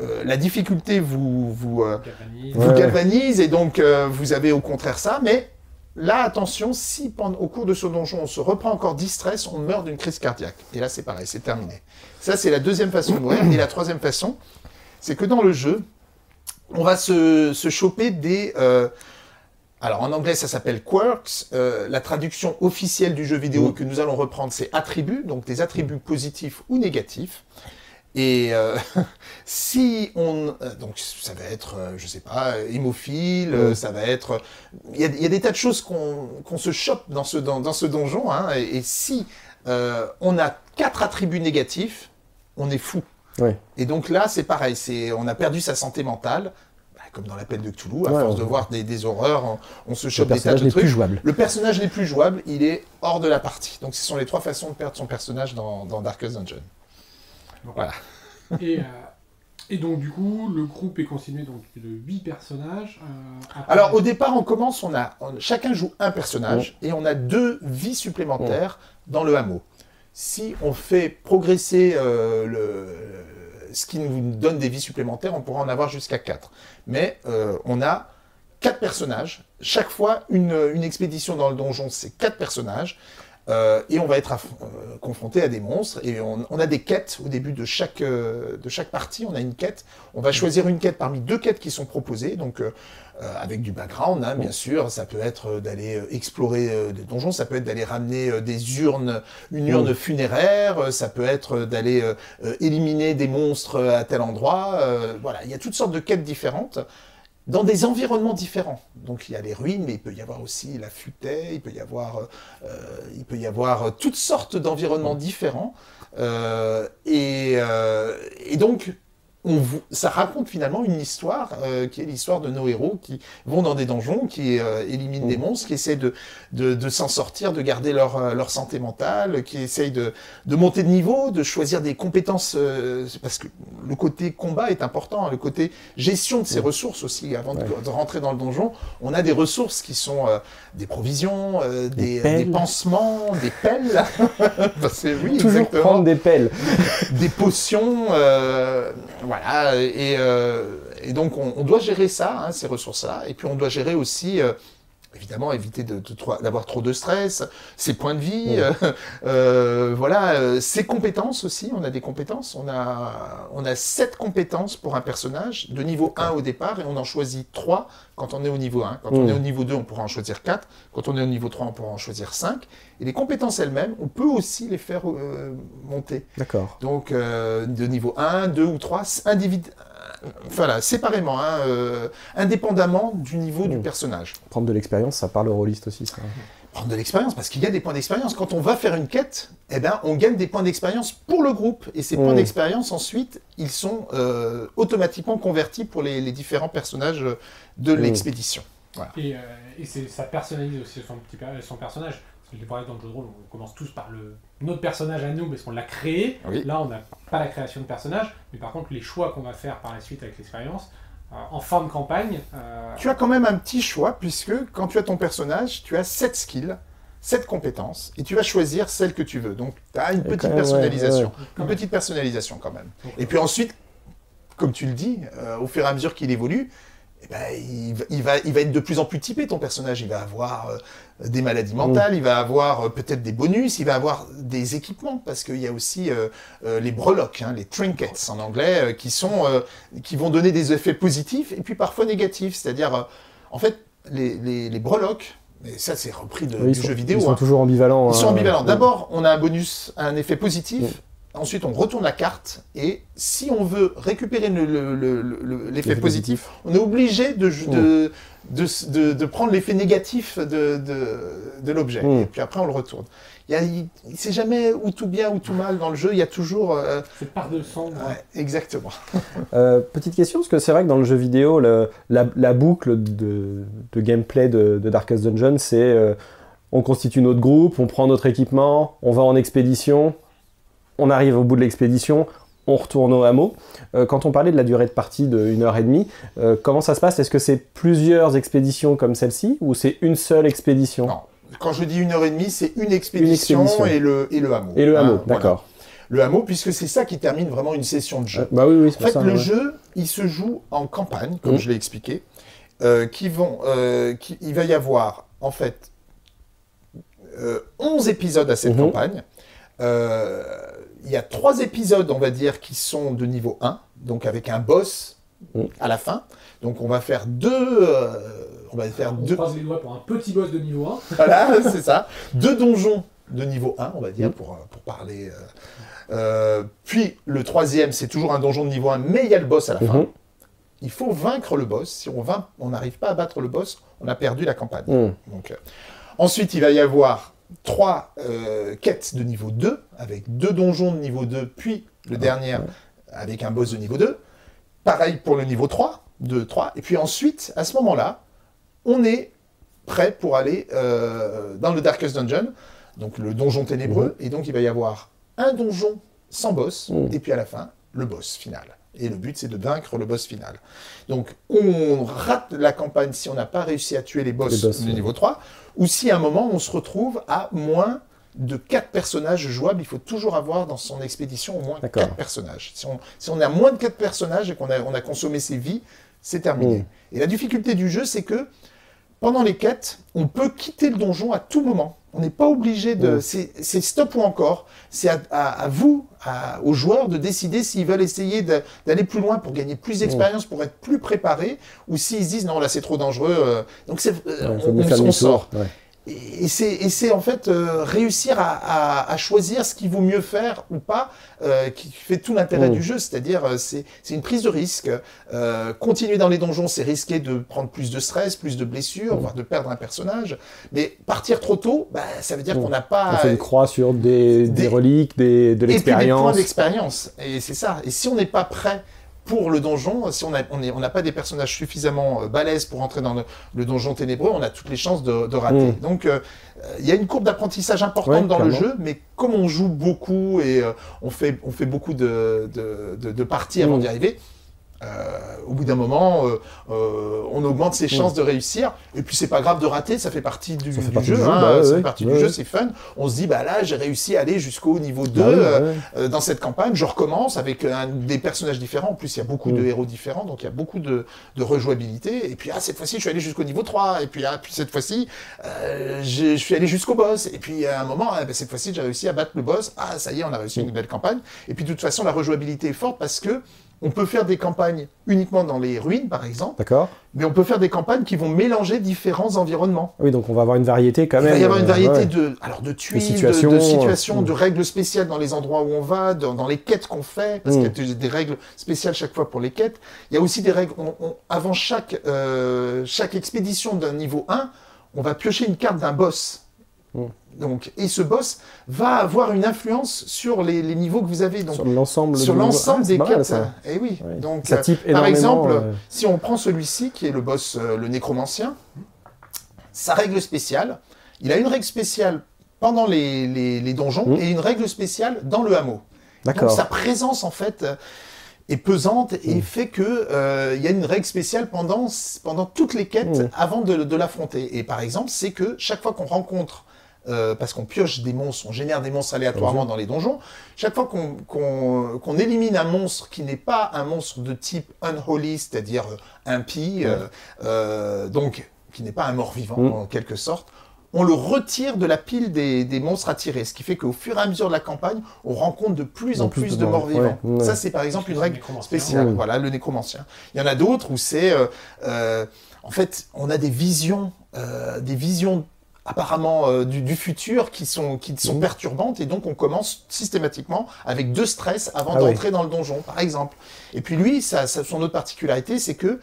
Speaker 2: euh, la difficulté vous, vous, euh,
Speaker 1: Galvanise.
Speaker 2: vous
Speaker 3: Ouais.
Speaker 2: galvanise et donc euh, vous avez au contraire ça. Mais là, attention, si pendant, au cours de ce donjon on se reprend encore 10 stress, on meurt d'une crise cardiaque. Et là, c'est pareil, c'est terminé. Ça, c'est la deuxième façon de mourir. Et la troisième façon, c'est que dans le jeu, on va se, se choper des. euh, alors en anglais, ça s'appelle quirks. Euh, la traduction officielle du jeu vidéo que nous allons reprendre, c'est attributs, donc des attributs positifs ou négatifs. Et euh, si on, euh, donc ça va être, je sais pas, hémophile, ça va être, il y a, il y a des tas de choses qu'on se chope dans ce dans, dans ce donjon. Hein, et, et si euh, on a quatre attributs négatifs, on est fou. Et donc là, c'est pareil, c'est on a perdu sa santé mentale, comme dans l'appel de Cthulhu, à
Speaker 3: Ouais,
Speaker 2: force de voir des, des horreurs, on, on se chope des tas de trucs.
Speaker 3: plus jouable.
Speaker 2: Le personnage n'est plus jouable, il est hors de la partie. Donc ce sont les trois façons de perdre son personnage dans, dans Darkest Dungeon. Voilà.
Speaker 1: Et, euh, et donc, du coup, le groupe est constitué donc, de 8 personnages. euh,
Speaker 2: Alors au départ, on commence, on a, on- chacun joue un personnage et on a deux vies supplémentaires dans le hameau. Si on fait progresser euh, le, ce qui nous donne des vies supplémentaires, on pourra en avoir jusqu'à 4. Mais euh, on a quatre personnages. Chaque fois, une, une expédition dans le donjon, c'est quatre personnages. Euh, et on va être euh, confronté à des monstres. Et on, on a des quêtes au début de chaque, euh, de chaque partie. On a une quête. On va choisir une quête parmi deux quêtes qui sont proposées. Donc, euh, avec du background, hein, bien sûr. Ça peut être d'aller explorer des donjons. Ça peut être d'aller ramener des urnes, une urne funéraire. Ça peut être d'aller éliminer des monstres à tel endroit. voilà, il y a toutes sortes de quêtes différentes dans des environnements différents. Donc il y a les ruines, mais il peut y avoir aussi la futaie, il peut y avoir, euh, il peut y avoir euh, toutes sortes d'environnements différents. Euh, et donc, on vous- ça raconte finalement une histoire euh, qui est l'histoire de nos héros qui vont dans des donjons, qui euh, éliminent des monstres, qui essaient de, de, de s'en sortir, de garder leur, euh, leur santé mentale, qui essayent de, de monter de niveau, de choisir des compétences, euh, parce que le côté combat est important, hein, le côté gestion de ses ressources aussi. Avant de, de rentrer dans le donjon, on a des ressources qui sont des provisions, des, pansements, des pelles. C'est- oui,
Speaker 3: Toujours
Speaker 2: exactement
Speaker 3: prendre des pelles.
Speaker 2: des potions, euh, voilà, et, euh, donc on, on doit gérer ça, hein, ces ressources-là, et puis on doit gérer aussi, euh, évidemment, éviter de- de trop- d'avoir trop de stress, ses points de vie, euh, voilà, euh, ses compétences aussi, on a des compétences, on a, on a sept compétences pour un personnage, de niveau 1 au départ, et on en choisit 3 quand on est au niveau 1. Quand on est au niveau 2, on pourra en choisir 4, quand on est au niveau 3, on pourra en choisir 5, et les compétences elles-mêmes, on peut aussi les faire euh, monter.
Speaker 3: D'accord.
Speaker 2: Donc euh, de niveau 1, 2 ou 3, individ... voilà, séparément, hein, euh, indépendamment du niveau du personnage.
Speaker 3: Prendre de l'expérience, ça parle au rôliste aussi, ça.
Speaker 2: Prendre de l'expérience, parce qu'il y a des points d'expérience. Quand on va faire une quête, eh ben, on gagne des points d'expérience pour le groupe. Et ces points
Speaker 3: Mm.
Speaker 2: d'expérience, ensuite, ils sont euh, automatiquement convertis pour les, les différents personnages de
Speaker 3: Mm.
Speaker 2: l'expédition.
Speaker 1: Et, euh, et ça personnalise aussi son, petit per- son personnage. Parce que pareil, dans le jeu de rôle, on commence tous par le, notre personnage à nous parce qu'on l'a créé.
Speaker 2: Oui.
Speaker 1: Là, on n'a pas la création de personnage, mais par contre, les choix qu'on va faire par la suite avec l'expérience, euh, en fin de campagne, euh,
Speaker 2: Tu as quand même un petit choix, puisque quand tu as ton personnage, tu as 7 skills, 7 compétences, et tu vas choisir celle que tu veux. Donc, tu as une petite
Speaker 3: même, ouais,
Speaker 2: personnalisation.
Speaker 3: ouais.
Speaker 2: Une petite personnalisation quand même.
Speaker 1: Donc,
Speaker 2: Et puis ensuite, comme tu le dis, euh, au fur et à mesure qu'il évolue, eh ben, il, va- il, va, il va être de plus en plus typé ton personnage. Il va avoir euh, des maladies mentales, il va avoir euh, peut-être des bonus, il va avoir des équipements, parce qu'il y a aussi euh, les breloques, hein, les trinkets en anglais, qui, sont, qui vont donner des effets positifs et puis parfois négatifs. C'est-à-dire, en fait, les, les, les breloques, et ça c'est repris de,
Speaker 3: Oui,
Speaker 2: du
Speaker 3: sont,
Speaker 2: jeu vidéo,
Speaker 3: ils sont
Speaker 2: hein,
Speaker 3: toujours ambivalents.
Speaker 2: ils sont
Speaker 3: hein.
Speaker 2: ambivalents.
Speaker 3: Ouais.
Speaker 2: D'abord, on a un bonus, un effet positif.
Speaker 3: Mm.
Speaker 2: Ensuite, on retourne la carte. Et si on veut récupérer le- le- le- le- l'effet positif, on est obligé de, de, de, de- de prendre l'effet négatif de, de, de l'objet. Et puis après, on le retourne. Il il- c'est jamais ou tout bien ou tout mal dans le jeu. Il y a toujours. euh,
Speaker 1: cette part de sang.
Speaker 2: ouais, exactement.
Speaker 3: Euh, petite question, parce que c'est vrai que dans le jeu vidéo, le- la, la boucle de, de gameplay de, de Darkest Dungeon, c'est euh, on constitue notre groupe, on prend notre équipement, on va en expédition, on arrive au bout de l'expédition, on retourne au hameau. Euh, quand on parlait de la durée de partie de 1 heure et demie, euh, comment ça se passe? Est-ce que c'est plusieurs expéditions comme celle-ci ou c'est une seule expédition?
Speaker 2: Non. Quand je dis une heure et demie, c'est une expédition,
Speaker 3: expédition.
Speaker 2: Et, le, et le hameau.
Speaker 3: Et le
Speaker 2: Hein,
Speaker 3: hameau,
Speaker 2: voilà.
Speaker 3: d'accord.
Speaker 2: Le hameau, puisque c'est ça qui termine vraiment une session de jeu.
Speaker 3: Euh, Bah oui,
Speaker 2: En fait,
Speaker 3: ça.
Speaker 2: le
Speaker 3: ouais.
Speaker 2: jeu, il se joue en campagne, comme
Speaker 3: Mm.
Speaker 2: je l'ai expliqué, euh, qui vont, qui- il va y avoir en fait euh, 11 épisodes à cette
Speaker 3: Mhm.
Speaker 2: campagne. Euh, il y a trois épisodes, on va dire, qui sont de niveau 1, donc avec un boss
Speaker 3: Mm.
Speaker 2: à la fin. Donc on va faire deux, euh, on va faire
Speaker 1: On
Speaker 2: deux,
Speaker 1: croise les doigts pour un petit boss de niveau 1.
Speaker 2: voilà, c'est ça. Deux donjons de niveau 1, on va dire,
Speaker 3: Mm.
Speaker 2: pour, euh, pour parler. euh, euh, puis le troisième, c'est toujours un donjon de niveau 1, mais il y a le boss à la fin.
Speaker 3: Mhm.
Speaker 2: Il faut vaincre le boss. Si on vainc- on n'arrive pas à battre le boss, on a perdu la campagne.
Speaker 3: Mhm.
Speaker 2: Donc, euh, ensuite, il va y avoir trois euh, quêtes de niveau 2, avec deux donjons de niveau 2, puis le dernier avec un boss de niveau 2. Pareil pour le niveau 3, 2, 3. Et puis ensuite, à ce moment-là, on est prêt pour aller euh, dans le Darkest Dungeon, donc le donjon ténébreux. Et donc, il va y avoir un donjon sans boss,
Speaker 3: Mhm.
Speaker 2: et puis à la fin, le boss final. Et le but, c'est de vaincre le boss final. Donc, on rate la campagne si on n'a pas réussi à tuer les boss,
Speaker 3: Les boss,
Speaker 2: du niveau 3, ou si à un moment, on se retrouve à moins de 4 personnages jouables. Il faut toujours avoir dans son expédition au moins
Speaker 3: D'accord.
Speaker 2: 4 personnages. Si on, si on a moins de 4 personnages et qu'on a, on a consommé ses vies, c'est terminé.
Speaker 3: Mm.
Speaker 2: Et la difficulté du jeu, c'est que pendant les quêtes, on peut quitter le donjon à tout moment. On n'est pas obligé de. C'est stop ou encore. C'est à, à- à vous, à- aux joueurs, de décider s'ils veulent essayer d'aller plus loin pour gagner plus d'expérience, pour être plus préparés, ou s'ils se disent non, là c'est trop dangereux. euh. Donc c'est, euh,
Speaker 3: Ouais,
Speaker 2: on, on- sort.
Speaker 3: Ouais.
Speaker 2: Et c'est et c'est en fait euh, réussir à, à- à choisir ce qu'il vaut mieux faire ou pas euh, qui fait tout l'intérêt
Speaker 3: Mm.
Speaker 2: du jeu. C'est-à-dire euh, c'est c'est une prise de risque. Euh, continuer dans les donjons, c'est risquer de prendre plus de stress, plus de blessures,
Speaker 3: Mm.
Speaker 2: voire de perdre un personnage. Mais partir trop tôt, bah, ça veut dire
Speaker 3: Mm.
Speaker 2: qu'on n'a pas
Speaker 3: On fait une croix sur des, des
Speaker 2: des-
Speaker 3: reliques, des, de
Speaker 2: et puis des points
Speaker 3: l'expérience.
Speaker 2: d'expérience. Et c'est ça. Et si on n'est pas prêt pour le donjon, si on n'a on on pas des personnages suffisamment euh, balèzes pour entrer dans le, le donjon ténébreux, on a toutes les chances de, de rater.
Speaker 3: Mm.
Speaker 2: Donc euh, euh, il y a une courbe d'apprentissage importante
Speaker 3: Ouais,
Speaker 2: dans le jeu, mais comme on joue beaucoup et euh, on, fait, on fait beaucoup de, de, de- de parties avant
Speaker 3: Mm.
Speaker 2: d'y arriver, au bout d'un moment, euh, euh, on augmente ses chances de réussir. Et puis c'est pas grave de rater, ça fait partie du,
Speaker 3: Mm. Ça fait
Speaker 2: du
Speaker 3: partie
Speaker 2: jeu. hein,
Speaker 3: bah ouais,
Speaker 2: ça fait
Speaker 3: ouais.
Speaker 2: partie
Speaker 3: Ouais,
Speaker 2: du jeu, c'est fun. On se dit, bah là, j'ai réussi à aller jusqu'au niveau 2.
Speaker 3: Bah
Speaker 2: euh, euh, dans cette campagne, je recommence avec un, des personnages différents. En plus, il y a beaucoup de
Speaker 3: Mm.
Speaker 2: héros différents, donc il y a beaucoup de, de rejouabilité. Et puis, ah, cette fois-ci, je suis allé jusqu'au niveau 3. Et puis, ah, puis cette fois-ci, euh, je, suis allé jusqu'au boss. Et puis, à un moment, ah, ben, cette fois-ci, j'ai réussi à battre le boss. Ah, ça y est, on a réussi une belle campagne. Et puis, de toute façon, la rejouabilité est forte parce que on peut faire des campagnes uniquement dans les ruines, par exemple,
Speaker 3: D'accord
Speaker 2: mais on peut faire des campagnes qui vont mélanger différents environnements.
Speaker 3: Oui, donc on va avoir une variété quand
Speaker 2: Il
Speaker 3: même.
Speaker 2: va y avoir une
Speaker 3: euh,
Speaker 2: variété
Speaker 3: ouais.
Speaker 2: de, alors de tuiles, de-
Speaker 3: situations,
Speaker 2: de, situations,
Speaker 3: euh,
Speaker 2: de règles spéciales dans les endroits où on va, dans, dans les quêtes qu'on fait, parce
Speaker 3: Mm.
Speaker 2: qu'il y a des- règles spéciales chaque fois pour les quêtes. Il y a aussi des règles, on- on- avant chaque, euh, chaque expédition d'un niveau 1, on va piocher une carte d'un boss.
Speaker 3: Mm.
Speaker 2: Donc, et ce boss va avoir une influence sur les, les niveaux que vous avez. Donc,
Speaker 3: Sur l'ensemble
Speaker 2: sur l'ensemble
Speaker 3: Ah,
Speaker 2: des quêtes. Et oui.
Speaker 3: Ouais.
Speaker 2: Donc,
Speaker 3: Ça
Speaker 2: euh,
Speaker 3: type
Speaker 2: par exemple,
Speaker 3: euh,
Speaker 2: si on prend celui-ci, qui est le boss, euh, le nécromancien, sa règle spéciale, il a une règle spéciale pendant les, les- les donjons
Speaker 3: Mm.
Speaker 2: et une règle spéciale dans le hameau. Donc
Speaker 3: D'accord.
Speaker 2: sa présence, en fait, est pesante et
Speaker 3: Mm.
Speaker 2: fait que euh, il y a une règle spéciale pendant, pendant toutes les quêtes
Speaker 3: Mm.
Speaker 2: avant de, de l'affronter. Et par exemple, c'est que chaque fois qu'on rencontre euh, parce qu'on pioche des monstres, on génère des monstres aléatoirement dans les donjons. Chaque fois qu'on élimine un monstre qui n'est pas un monstre de type unholy, c'est-à-dire euh, impie, euh, euh, donc qui n'est pas un mort-vivant
Speaker 3: Mm.
Speaker 2: en quelque sorte, on le retire de la pile des, des monstres à tirer. Ce qui fait qu'au fur et à mesure de la campagne, on rencontre de plus en
Speaker 3: En plus
Speaker 2: plus
Speaker 3: de morts,
Speaker 2: morts-vivants.
Speaker 3: ouais, ouais.
Speaker 2: Ça, c'est par exemple une
Speaker 1: Le
Speaker 2: règle spéciale. Voilà, le nécromancien. Il y en a d'autres où c'est... euh, euh, en fait, on a des visions, euh, des visions apparemment euh, du, du futur qui sont, qui sont perturbantes et donc on commence systématiquement avec deux stress avant
Speaker 3: Ah oui.
Speaker 2: d'entrer dans le donjon, par exemple. Et puis lui, ça, ça- son autre particularité, c'est que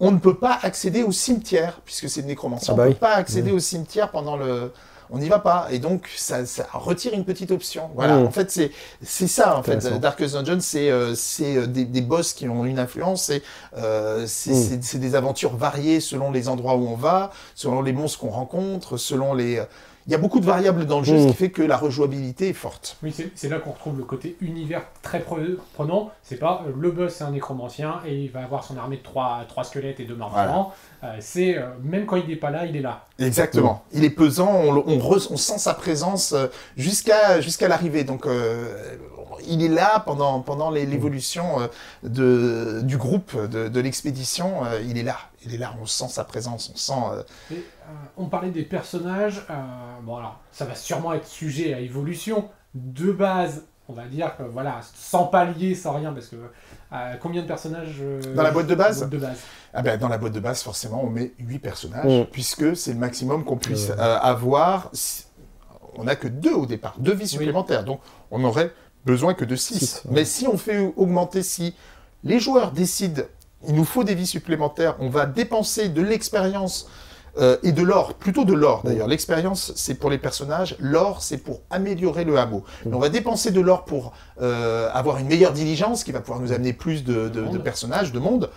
Speaker 2: on ne peut pas accéder au cimetière, puisque c'est le nécromancien.
Speaker 3: Ah bah
Speaker 2: on ne
Speaker 3: oui.
Speaker 2: peut pas accéder au cimetière pendant le... On n'y va pas. Et donc, ça, ça retire une petite option. Voilà.
Speaker 3: Mhm.
Speaker 2: En fait, c'est c'est ça, en fait. Darkest Dungeon, c'est euh, c'est, euh, des, des boss qui ont une influence. C'est euh, c'est
Speaker 3: Mm.
Speaker 2: c'est- c'est des aventures variées selon les endroits où on va, selon les monstres qu'on rencontre, selon les... Il y a beaucoup de variables dans le jeu,
Speaker 3: Mm.
Speaker 2: ce qui fait que la rejouabilité est forte.
Speaker 1: Oui, c'est là qu'on retrouve le côté univers très pre- prenant. C'est pas euh, le boss, c'est un nécromancien et il va avoir son armée de trois, trois squelettes et deux morts
Speaker 2: Voilà.
Speaker 1: vivants. Euh, c'est euh, même quand il n'est pas là, il est là.
Speaker 2: Exactement. Il est pesant, on, le- on, re- on sent sa présence jusqu'à jusqu'à l'arrivée. Donc, euh, il est là pendant, pendant l'évolution euh, de, du groupe, de, de l'expédition. euh, il est là. Il est là, on sent sa présence, on sent... euh,
Speaker 1: Et, euh, on parlait des personnages. euh, bon, alors, ça va sûrement être sujet à évolution. De base, on va dire que voilà, sans palier, sans rien, parce que euh, combien de personnages euh,
Speaker 2: Dans la boîte de base
Speaker 1: boîte de base.
Speaker 2: Ah ben, dans la boîte de base, forcément, on met 8 personnages,
Speaker 3: Mm.
Speaker 2: puisque c'est le maximum qu'on puisse euh, avoir. On n'a que deux au départ, deux vies supplémentaires. Donc, on n'aurait besoin que de 6.
Speaker 3: Six, ouais.
Speaker 2: Mais si on fait augmenter, si les joueurs décident, il nous faut des vies supplémentaires, on va dépenser de l'expérience euh, et de l'or, plutôt de l'or d'ailleurs. L'expérience, c'est pour les personnages, l'or, c'est pour améliorer le hameau. Mais on va dépenser de l'or pour euh, avoir une meilleure diligence qui va pouvoir nous amener plus de, de- personnages, de monde,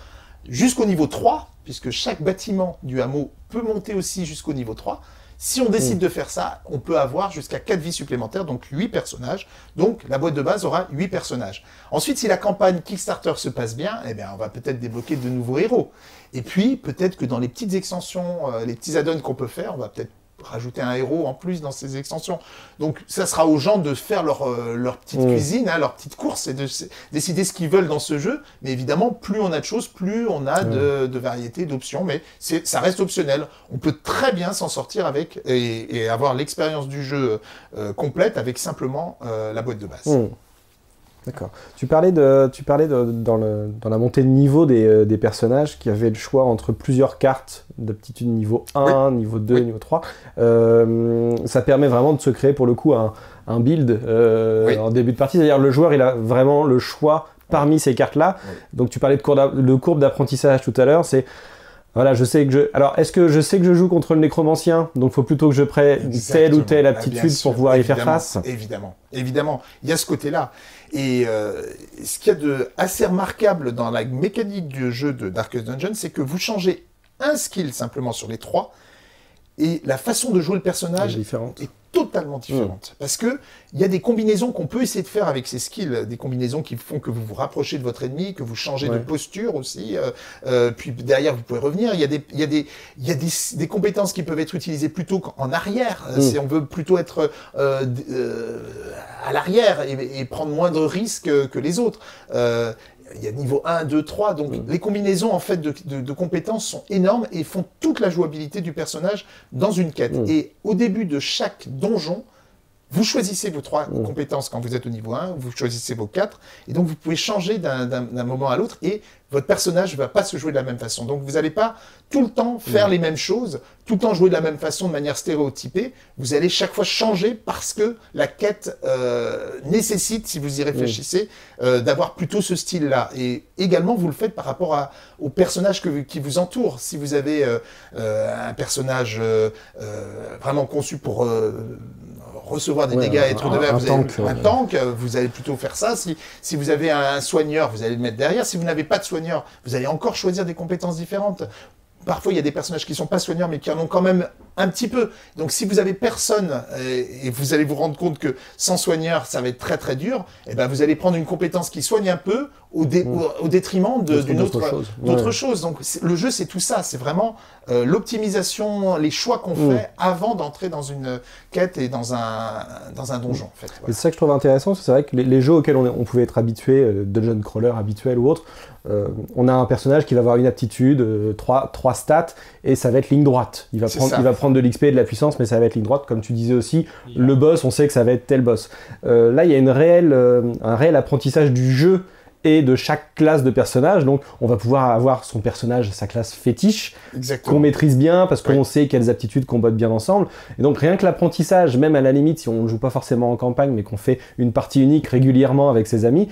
Speaker 2: jusqu'au niveau 3, puisque chaque bâtiment du hameau peut monter aussi jusqu'au niveau 3. Si on décide de faire ça, on peut avoir jusqu'à 4 vies supplémentaires, donc 8 personnages. Donc la boîte de base aura 8 personnages. Ensuite, si la campagne Kickstarter se passe bien, eh bien, on va peut-être débloquer de nouveaux héros. Et puis, peut-être que dans les petites extensions, euh, les petits add-ons qu'on peut faire, on va peut-être rajouter un héros en plus dans ces extensions. Donc ça sera aux gens de faire leur, euh, leur petite
Speaker 3: Mm.
Speaker 2: cuisine, hein, leur petite course et de décider ce qu'ils veulent dans ce jeu. Mais évidemment, plus on a de choses, plus on a de, de variétés, d'options. Mais ça reste optionnel. On peut très bien s'en sortir avec et, et avoir l'expérience du jeu euh, complète avec simplement euh, la boîte de base.
Speaker 3: Hmm. D'accord. Tu parlais, de, tu parlais de- dans, le- dans la montée de niveau des, euh, des personnages qui avaient le choix entre plusieurs cartes d'aptitude niveau 1, niveau 2,
Speaker 2: Oui.
Speaker 3: niveau 3. Euh, ça permet vraiment de se créer pour le coup un, un build euh,
Speaker 2: Oui.
Speaker 3: en début de partie. C'est-à-dire le joueur il a vraiment le choix parmi ces cartes-là. Donc tu parlais de courbe de courbe d'apprentissage tout à l'heure. C'est voilà, je sais que je. Alors, est-ce que je sais que je joue contre le nécromancien? Donc, faut plutôt que je prenne telle ou telle
Speaker 2: Ah,
Speaker 3: aptitude
Speaker 2: sûr,
Speaker 3: pour pouvoir y faire face
Speaker 2: Évidemment, évidemment. Il y a ce côté-là. Et euh, ce qu'il y a de assez remarquable dans la mécanique du jeu de Darkest Dungeon, c'est que vous changez un skill simplement sur les trois, et la façon de jouer le personnage
Speaker 3: différente.
Speaker 2: est totalement différente. Parce que il y a des combinaisons qu'on peut essayer de faire avec ces skills, des combinaisons qui font que vous vous rapprochez de votre ennemi, que vous changez de posture aussi, euh, euh, puis derrière vous pouvez revenir. Il y a des, il y a des, il y a des, des compétences qui peuvent être utilisées plutôt qu'en arrière. Euh,
Speaker 3: Mm.
Speaker 2: Si on veut plutôt être euh, euh, à l'arrière et, et prendre moins de risques que, que les autres. Il y a niveau 1, 2, 3, donc
Speaker 3: Mm.
Speaker 2: les combinaisons en fait de, de- de compétences sont énormes et font toute la jouabilité du personnage dans une quête.
Speaker 3: Mm.
Speaker 2: Et au début de chaque donjon, vous choisissez vos trois
Speaker 3: Mm.
Speaker 2: compétences quand vous êtes au niveau 1, vous choisissez vos quatre, et donc vous pouvez changer d'un- moment à l'autre, et votre personnage ne va pas se jouer de la même façon. Donc vous n'allez pas tout le temps faire les mêmes choses, tout le temps jouer de la même façon, de manière stéréotypée. Vous allez chaque fois changer parce que la quête euh, nécessite, si vous y réfléchissez, euh, d'avoir plutôt ce style-là. Et également, vous le faites par rapport à, aux personnages que, qui vous entourent. Si vous avez euh, euh, un personnage euh, euh, vraiment conçu pour euh, recevoir des
Speaker 3: Ouais,
Speaker 2: dégâts,
Speaker 3: un-
Speaker 2: être de
Speaker 3: un
Speaker 2: vous avez-
Speaker 3: tank,
Speaker 2: un tank, vous allez plutôt faire ça. Si, si vous avez un soigneur, vous allez le mettre derrière. Si vous n'avez pas de soigneur, vous allez encore choisir des compétences différentes. Parfois, il y a des personnages qui sont pas soigneurs, mais qui en ont quand même un petit peu. Donc, si vous avez personne euh, et vous allez vous rendre compte que sans soigneur, ça va être très très dur, et ben vous allez prendre une compétence qui soigne un peu au, dé-
Speaker 3: Mm.
Speaker 2: au, détriment d'une autre
Speaker 3: chose.
Speaker 2: d'autre
Speaker 3: Ouais.
Speaker 2: chose. Donc, le jeu, c'est tout ça. C'est vraiment euh, l'optimisation, les choix qu'on
Speaker 3: Mm.
Speaker 2: fait avant d'entrer dans une quête et dans un dans un donjon. En fait. Voilà.
Speaker 3: c'est ça que je trouve intéressant, c'est vrai que les, les jeux auxquels on, pouvait être habitué, euh, dungeon crawler habituel ou autre, euh, on a un personnage qui va avoir une aptitude, trois, trois stats, et ça va être ligne droite. Il va,
Speaker 2: C'est
Speaker 3: prendre,
Speaker 2: ça.
Speaker 3: il va prendre de l'XP et de la puissance, mais ça va être ligne droite, comme tu disais aussi. Le boss, on sait que ça va être tel boss. Euh, là, il y a une réelle, euh, un réel apprentissage du jeu et de chaque classe de personnage. Donc, on va pouvoir avoir son personnage, sa classe fétiche, qu'on maîtrise bien parce qu'on
Speaker 2: Oui.
Speaker 3: sait quelles aptitudes combattent bien ensemble. Et donc rien que l'apprentissage, même à la limite si on ne joue pas forcément en campagne mais qu'on fait une partie unique régulièrement avec ses amis,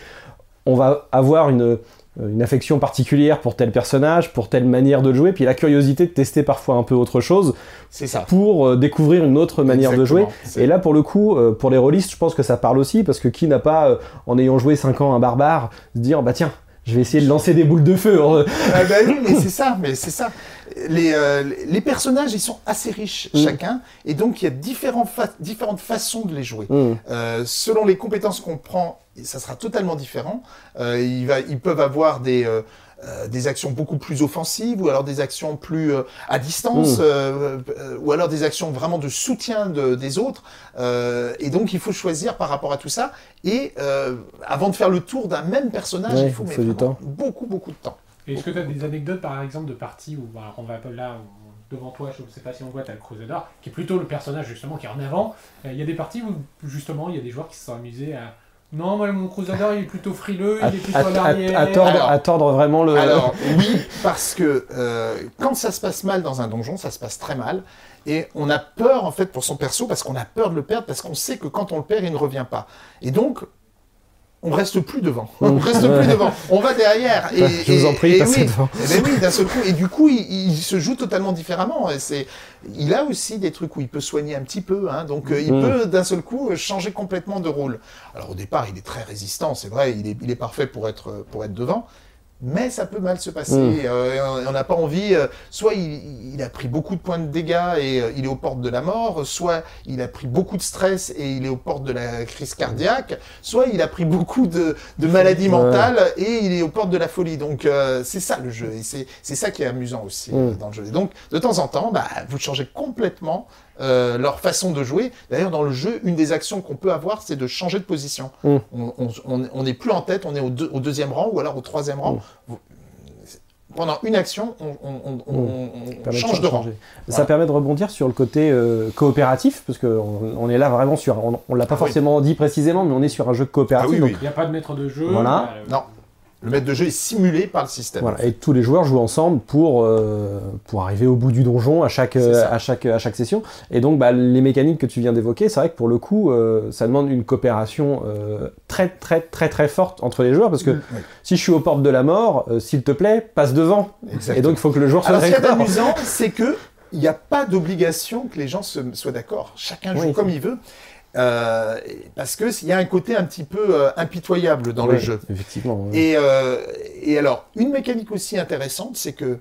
Speaker 3: on va avoir une, une affection particulière pour tel personnage, pour telle manière de le jouer, puis la curiosité de tester parfois un peu autre chose
Speaker 2: C'est ça.
Speaker 3: pour euh, découvrir une autre manière de jouer. Et là, pour le coup, euh, pour les rôlistes, je pense que ça parle aussi, parce que qui n'a pas, euh, en ayant joué 5 ans un barbare, se dire, bah tiens, je vais essayer de lancer des boules de feu. hein.
Speaker 2: Ah bah oui, mais c'est ça, mais c'est ça. Les, euh, les personnages, ils sont assez riches
Speaker 3: Mm.
Speaker 2: chacun, et donc il y a fa- différentes façons de les jouer.
Speaker 3: Hmm.
Speaker 2: Euh, selon les compétences qu'on prend, ça sera totalement différent. Euh, il va, ils peuvent avoir des, euh, euh, des actions beaucoup plus offensives, ou alors des actions plus euh, à distance,
Speaker 3: Mm.
Speaker 2: euh, euh, ou alors des actions vraiment de soutien de- des autres. Euh, et donc il faut choisir par rapport à tout ça. Et euh, avant de faire le tour d'un même personnage,
Speaker 3: Ouais,
Speaker 2: il faut mettre
Speaker 3: du temps.
Speaker 2: beaucoup beaucoup de temps.
Speaker 1: Est-ce que tu as des anecdotes par exemple de parties où bah, on va là où- devant toi, je ne sais pas si on voit, tu as le Crusader, qui est plutôt le personnage justement qui est en avant. Euh, Il y a des parties où justement il y a des joueurs qui se sont amusés à. Non, moi mon Crusader il est plutôt frileux,
Speaker 3: À,
Speaker 1: il est plutôt
Speaker 3: à-
Speaker 1: à,
Speaker 3: à-
Speaker 1: l'arrière.
Speaker 3: à tordre,
Speaker 2: Alors-
Speaker 3: à tordre vraiment le.
Speaker 2: Alors oui, parce que euh, quand ça se passe mal dans un donjon, ça se passe très mal. Et on a peur en fait pour son perso parce qu'on a peur de le perdre parce qu'on sait que quand on le perd, il ne revient pas. Et donc on reste plus devant. On reste plus devant. On va derrière. Et,
Speaker 3: Je vous en
Speaker 2: et-
Speaker 3: prie,
Speaker 2: et
Speaker 3: passez
Speaker 2: oui.
Speaker 3: devant.
Speaker 2: Eh ben oui, d'un seul coup. Et du coup, il, il se joue totalement différemment. Et c'est, il a aussi des trucs où il peut soigner un petit peu. Hein, donc, euh, il
Speaker 3: Mm.
Speaker 2: peut d'un seul coup changer complètement de rôle. Alors, au départ, il est très résistant. C'est vrai, il est, il est parfait pour être, pour être devant. Mais ça peut mal se passer.
Speaker 3: Mm.
Speaker 2: Euh, on n'a pas envie. euh, soit il, il a pris beaucoup de points de dégâts et euh, il est aux portes de la mort. Soit il a pris beaucoup de stress et il est aux portes de la crise cardiaque. Soit il a pris beaucoup de, de maladies mentales et il est aux portes de la folie. Donc euh, c'est ça le jeu et c'est c'est ça qui est amusant aussi euh,
Speaker 3: Mm.
Speaker 2: dans le jeu. Et donc de temps en temps, bah, vous changez complètement euh, leur façon de jouer. D'ailleurs, dans le jeu, une des actions qu'on peut avoir, c'est de changer de position.
Speaker 3: Mm.
Speaker 2: On- On on- on n'est plus en tête, on est au, deux- au deuxième rang ou alors au troisième rang.
Speaker 3: Mm.
Speaker 2: Vous- Pendant une action, on, on- on- on- on
Speaker 3: permet
Speaker 2: change de rang.
Speaker 3: Ça permet de rebondir sur le côté euh, coopératif, parce qu'on on est là vraiment sur. On, on l'a pas
Speaker 2: Ah oui.
Speaker 3: forcément dit précisément, mais on est sur un jeu coopératif.
Speaker 2: Ah oui,
Speaker 3: donc,
Speaker 2: oui.
Speaker 1: Il n'y a pas de maître de jeu.
Speaker 3: Voilà.
Speaker 1: euh,
Speaker 2: Non. Le maître de jeu est simulé par le système.
Speaker 3: Voilà, et tous les joueurs jouent ensemble pour, euh, pour arriver au bout du donjon à chaque, euh, à chaque, à chaque session. Et donc, bah, les mécaniques que tu viens d'évoquer, c'est vrai que pour le coup, euh, ça demande une coopération euh, très, très, très, très forte entre les joueurs. Parce que
Speaker 2: Oui,
Speaker 3: si je suis aux portes de la mort, s'il te plaît, passe devant.
Speaker 2: exactement.
Speaker 3: Et donc, il faut que le joueur soit
Speaker 2: Alors, ce qui est amusant, c'est que il n'y a pas d'obligation que les gens se, soient d'accord. Chacun joue
Speaker 3: Oui.
Speaker 2: comme il veut. Euh, parce que s'il y a un côté un petit peu euh, impitoyable dans le jeu.
Speaker 3: Effectivement. ouais.
Speaker 2: Et, euh, et alors, une mécanique aussi intéressante, c'est que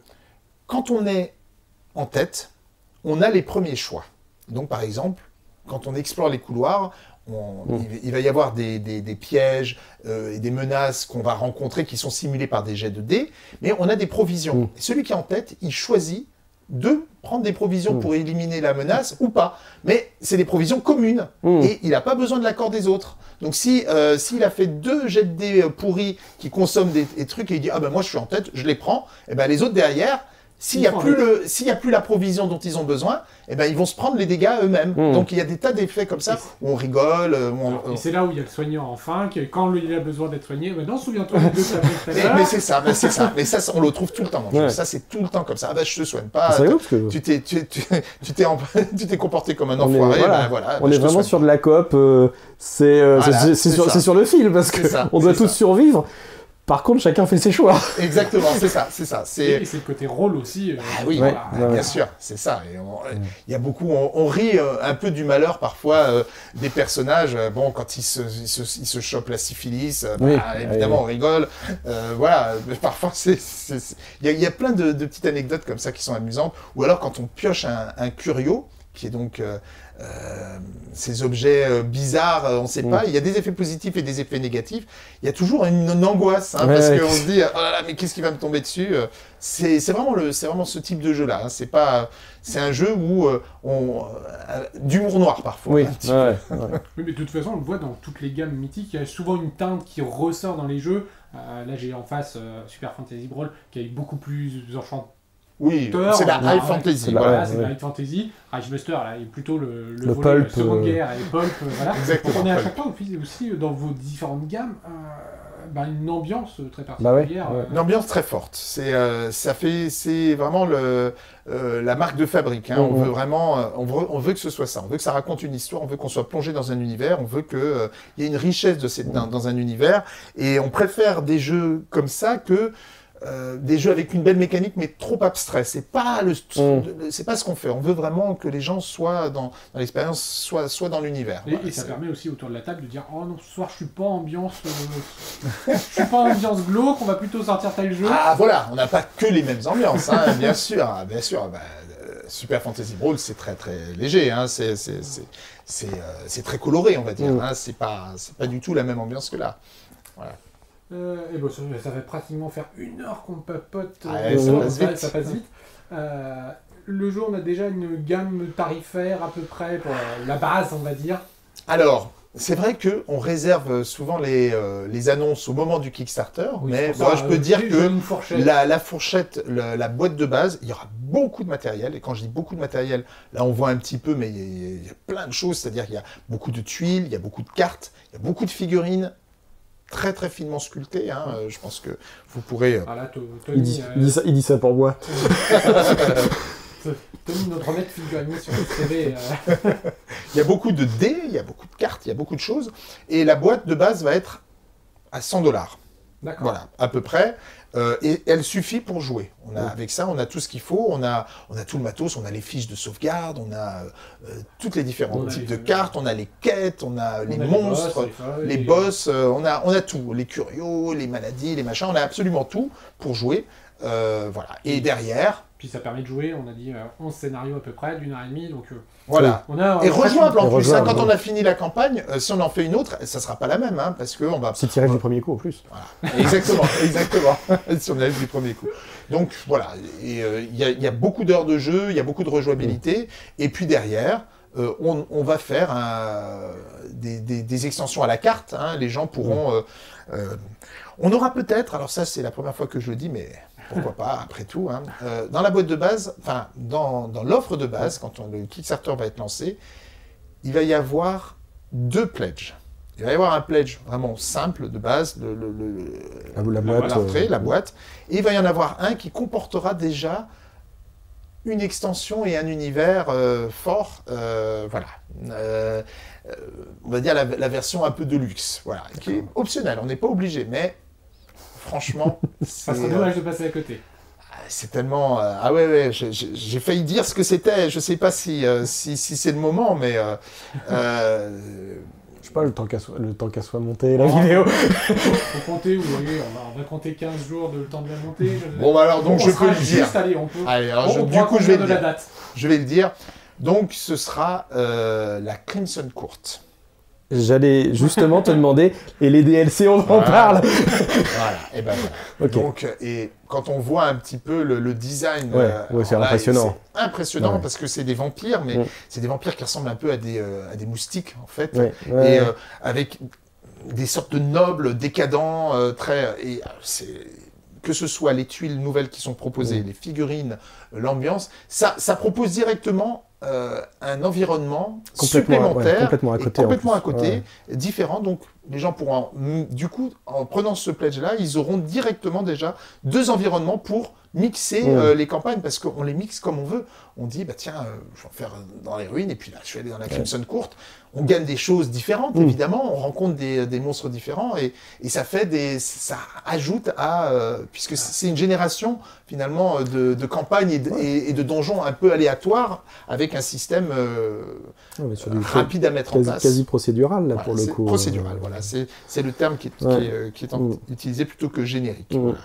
Speaker 2: quand on est en tête, on a les premiers choix. Donc, par exemple, quand on explore les couloirs, on-
Speaker 3: Mm.
Speaker 2: il, il va y avoir des, des- des pièges et des menaces qu'on va rencontrer qui sont simulés par des jets de dés, mais on a des provisions.
Speaker 3: Mm.
Speaker 2: Et celui qui est en tête, il choisit de prendre des provisions
Speaker 3: Mm.
Speaker 2: pour éliminer la menace ou pas. Mais c'est des provisions communes
Speaker 3: Mm.
Speaker 2: et il n'a pas besoin de l'accord des autres. Donc si euh, s'il a fait deux jets de dés euh, pourris qui consomment des, des trucs et il dit ah ben moi je suis en tête, je les prends, et ben les autres derrière, s'il n'y a plus le s'il y a plus la provision dont ils ont besoin, et ben ils vont se prendre les dégâts eux-mêmes.
Speaker 3: Mm.
Speaker 2: Donc il y a des tas d'effets comme ça où on rigole, euh, où on-
Speaker 1: Alors, Et c'est là où il y a le soignant enfin, que quand il a besoin d'être soigné, maintenant souviens-toi des deux
Speaker 2: mais, c'est ça, mais c'est ça, mais ça, on le trouve tout le temps.
Speaker 3: Ouais.
Speaker 2: Ça c'est tout le temps comme ça. Ah ben je te soigne pas.
Speaker 3: C'est rigolo parce que
Speaker 2: tu t'es tu, tu, tu t'es en- tu t'es comporté comme un
Speaker 3: On est-
Speaker 2: enfoiré.
Speaker 3: voilà.
Speaker 2: ben voilà,
Speaker 3: on
Speaker 2: ben,
Speaker 3: est vraiment sur de la coop. euh, c'est euh,
Speaker 2: Voilà,
Speaker 3: c'est- c'est
Speaker 2: c'est
Speaker 3: sur, c'est sur le fil parce
Speaker 2: C'est
Speaker 3: que
Speaker 2: ça,
Speaker 3: on doit tous survivre. Par contre, chacun fait ses choix.
Speaker 2: Exactement, c'est ça, c'est ça.
Speaker 1: Et,
Speaker 2: C'est
Speaker 1: le côté rôle aussi. euh,
Speaker 2: Ah oui,
Speaker 3: Ouais,
Speaker 2: voilà,
Speaker 3: ouais,
Speaker 2: bien
Speaker 3: ouais.
Speaker 2: sûr, c'est ça. On- Il y a beaucoup, on, on rit euh, un peu du malheur parfois euh, des personnages. euh, bon, quand ils se, ils se, ils se chopent la syphilis, euh,
Speaker 3: Oui,
Speaker 2: bah, évidemment, on rigole. Euh, voilà, mais parfois, c'est, c'est- c'est- il y, y a plein de, de petites anecdotes comme ça qui sont amusantes. Ou alors quand on pioche un, un curio, qui est donc euh, euh, ces objets euh, bizarres, euh, on ne sait
Speaker 3: Mm.
Speaker 2: pas. Il y a des effets positifs et des effets négatifs. Il y a toujours une, une angoisse hein,
Speaker 3: Ouais,
Speaker 2: parce qu'on se dit oh là là, mais qu'est-ce qui va me tomber dessus C'est c'est vraiment le, c'est vraiment ce type de jeu là. hein. C'est pas, c'est un jeu où euh, on euh, d'humour noir parfois.
Speaker 3: Oui,
Speaker 2: un petit
Speaker 3: ouais, ouais.
Speaker 1: Oui, mais de toute façon, on le voit dans toutes les gammes mythiques. Il y a souvent une teinte qui ressort dans les jeux. Euh, là, j'ai en face euh, Super Fantasy Brawl qui est beaucoup plus enchanteur.
Speaker 2: Oui, c'est la
Speaker 1: ouais,
Speaker 2: high
Speaker 1: ouais.
Speaker 2: fantasy.
Speaker 3: C'est la-
Speaker 2: voilà.
Speaker 1: Voilà, c'est la High Fantasy. Ragebuster, là, est plutôt le, le,
Speaker 3: Le
Speaker 1: volet
Speaker 3: pulp,
Speaker 1: Seconde
Speaker 3: euh,
Speaker 1: Guerre et Pulp. euh, voilà.
Speaker 2: Exactement,
Speaker 1: Donc, on est à chaque fois aussi, aussi, euh, dans vos différentes gammes euh, bah, une ambiance très
Speaker 3: Bah ouais,
Speaker 1: particulière.
Speaker 3: ouais.
Speaker 1: euh,
Speaker 2: Une ambiance très forte. C'est, euh, ça fait, c'est vraiment le, euh, la marque de fabrique. hein. On
Speaker 3: Mhm.
Speaker 2: veut vraiment, euh, on veut, on veut que ce soit ça. On veut que ça raconte une histoire. On veut qu'on soit plongé dans un univers. On veut que euh, il y ait une richesse de cette, dans, dans un univers. Et on préfère des jeux comme ça que euh, des jeux avec une belle mécanique mais trop abstrait. C'est pas le, le- c'est pas ce qu'on fait. On veut vraiment que les gens soient dans, dans l'expérience, soient, soient dans l'univers.
Speaker 1: Et,
Speaker 2: Voilà,
Speaker 1: et ça permet aussi autour de la table de dire Oh non, ce soir je suis pas ambiance. euh, je suis pas ambiance glauque, on va plutôt sortir tel jeu.
Speaker 2: Ah voilà, on n'a pas que les mêmes ambiances, hein, bien sûr, ah, bien sûr. bah, euh, Super Fantasy Brawl, c'est très très léger, hein, c'est c'est- c'est- c'est, euh, c'est très coloré, on va dire.
Speaker 3: Mm.
Speaker 2: hein, c'est pas c'est pas du tout la même ambiance que là.
Speaker 1: Euh, et bon, ça, fait pratiquement faire une heure qu'on papote. euh,
Speaker 2: Ouais,
Speaker 3: ça
Speaker 2: passe vite.
Speaker 1: ça passe vite. Euh, le jeu, on a déjà une gamme tarifaire à peu près pour la, base, on va dire.
Speaker 2: Alors. C'est vrai que on réserve souvent les, euh, les annonces au moment du Kickstarter,
Speaker 1: Oui,
Speaker 2: mais bon,
Speaker 1: ça,
Speaker 2: je peux
Speaker 1: euh,
Speaker 2: dire que
Speaker 1: fourchette.
Speaker 2: La, la fourchette, la boîte de base, il y aura beaucoup de matériel. Et quand je dis beaucoup de matériel, là on voit un petit peu, mais il y a, il y a plein de choses. C'est-à-dire qu'il y a beaucoup de tuiles, il y a beaucoup de cartes, il y a beaucoup de figurines très très finement sculptées. hein. Euh, Je pense que vous pourrez. euh,
Speaker 1: Ah là,
Speaker 3: Il dit,
Speaker 1: euh,
Speaker 3: il dit ça, il dit ça pour moi.
Speaker 1: Tony, notre maître figurinier sur le CV. euh,
Speaker 2: Il y a beaucoup de dés, il y a beaucoup de cartes, il y a beaucoup de choses. Et la boîte de base va être à 100 dollars.
Speaker 1: D'accord.
Speaker 2: Voilà, à peu près. Euh, et elle suffit pour jouer. On a. Avec ça, on a tout ce qu'il faut. On a, on a tout le matos, on a les fiches de sauvegarde, on a euh, toutes les différents types
Speaker 1: les-
Speaker 2: de cartes, on a les quêtes, on a
Speaker 1: On
Speaker 2: les
Speaker 1: a
Speaker 2: monstres,
Speaker 1: boss,
Speaker 2: les boss, euh, on, a, on a tout. Les curios, les maladies, les machins, on a absolument tout pour jouer. Euh, voilà. Et derrière,
Speaker 1: Puis ça permet de jouer, on a dit euh, 11 scénarios à peu près, d'une heure et demie. Donc euh,
Speaker 2: Voilà.
Speaker 1: on a.
Speaker 2: Et
Speaker 1: on a
Speaker 2: rejoignable en plus. hein, quand on a fini la campagne, euh, si on en fait une autre, ça sera pas la même, hein, parce qu'on va
Speaker 3: C'est tiré du premier coup en plus.
Speaker 2: Exactement, exactement. si on du premier coup. Donc voilà, et, euh, il y, a- il y a beaucoup d'heures de jeu, il y a beaucoup de rejouabilité, et puis derrière, euh, on, on va faire un- des, des- des extensions à la carte. hein, les gens pourront. euh, euh, on aura peut-être, alors ça c'est la première fois que je le dis, mais pourquoi pas après tout. hein, euh, dans la boîte de base, enfin dans, dans l'offre de base, quand on- le Kickstarter va être lancé, il va y avoir deux pledges. Il va y avoir un pledge vraiment simple de base, le, le- le-
Speaker 3: La, boîte. euh,
Speaker 2: la boîte, et il va y en avoir un qui comportera déjà une extension et un univers euh, fort, euh, voilà. Euh, on va dire la, la version un peu de luxe, voilà, qui est optionnelle, on n'est pas obligé, mais franchement,
Speaker 1: Ça
Speaker 2: c'est
Speaker 1: serait dommage de passer à côté.
Speaker 2: c'est tellement... euh, ah ouais, ouais, j'ai- failli dire ce que c'était, je sais pas si, euh, si, si c'est le moment, mais... euh, euh,
Speaker 3: Je sais pas, le temps qu'elle soit, le temps qu'elle soit montée, la
Speaker 1: Oh.
Speaker 3: vidéo.
Speaker 1: Faut compter, vous voyez, on va, on va compter 15 jours de le temps de la monter. Je-
Speaker 2: Bon, bah alors, donc,
Speaker 1: on
Speaker 2: je peux le dire.
Speaker 1: juste, allez, on peut.
Speaker 2: Allez, alors,
Speaker 1: on,
Speaker 2: je-
Speaker 1: on
Speaker 2: du coup, je vais le
Speaker 1: de
Speaker 2: dire.
Speaker 1: la date.
Speaker 2: Je vais le dire. Donc, ce sera euh, la Crimson Court.
Speaker 3: J'allais justement te demander, et les DLC, on en
Speaker 2: Voilà.
Speaker 3: parle
Speaker 2: Voilà, et ben voilà. Donc, euh, et quand on voit un petit peu le, le design,
Speaker 3: Ouais,
Speaker 2: euh,
Speaker 3: ouais, c'est impressionnant.
Speaker 2: c'est impressionnant
Speaker 3: Ouais.
Speaker 2: parce que c'est des vampires, mais c'est des vampires qui ressemblent un peu à des, euh, à des moustiques en fait, et euh, avec des sortes de nobles décadents, très et c'est que ce soit les tuiles nouvelles qui sont proposées, les figurines, l'ambiance, ça, ça propose directement euh, un environnement
Speaker 3: Complètement, ouais,
Speaker 2: supplémentaire,
Speaker 3: complètement à côté, en
Speaker 2: complètement
Speaker 3: plus.
Speaker 2: à côté,
Speaker 3: Ouais.
Speaker 2: différent. Donc les gens pourront, du coup, en prenant ce pledge-là, ils auront directement déjà deux environnements pour mixer euh, les campagnes parce qu'on les mixe comme on veut. On dit, bah tiens, euh, je vais en faire dans les ruines et puis là, je suis allé dans la Crimson Court. On gagne des choses différentes,
Speaker 3: Mm.
Speaker 2: évidemment. On rencontre des, des monstres différents et, et ça fait des, ça ajoute à, euh, puisque c'est une génération finalement de, de campagnes et de, et- et de donjons un peu aléatoires avec un système euh,
Speaker 3: sur
Speaker 2: rapide à mettre en place.
Speaker 3: quasi procédural, là,
Speaker 2: Voilà,
Speaker 3: pour le coup.
Speaker 2: Procédural,
Speaker 3: euh,
Speaker 2: voilà. C'est le terme qui est,
Speaker 3: Ouais.
Speaker 2: qui est, qui est en-
Speaker 3: Mm.
Speaker 2: utilisé plutôt que générique.
Speaker 3: Mm.
Speaker 2: Voilà.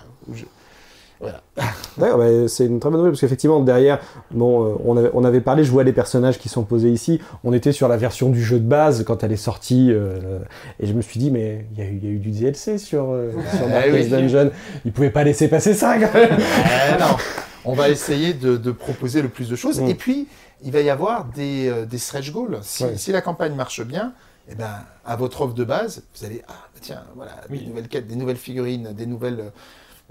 Speaker 2: Je-
Speaker 3: D'accord, bah, c'est une très bonne nouvelle parce qu'effectivement derrière, bon, euh, on, avait, on avait parlé, je vois les personnages qui sont posés ici. On était sur la version du jeu de base quand elle est sortie euh, et je me suis dit mais il y, a eu- il y a eu du DLC sur, euh, sur
Speaker 2: Eh
Speaker 3: Darkest. Dungeon. Ils pouvaient pas laisser passer ça. quand même.
Speaker 2: Eh non. On va essayer de, de proposer le plus de choses.
Speaker 3: Mm.
Speaker 2: Et puis, il va y avoir des, euh, des stretch goals. Si,
Speaker 3: Ouais.
Speaker 2: si la campagne marche bien, eh ben, à votre offre de base, vous allez, ah, tiens, voilà,
Speaker 1: Oui.
Speaker 2: des nouvelles quêtes, des nouvelles figurines, des nouvelles.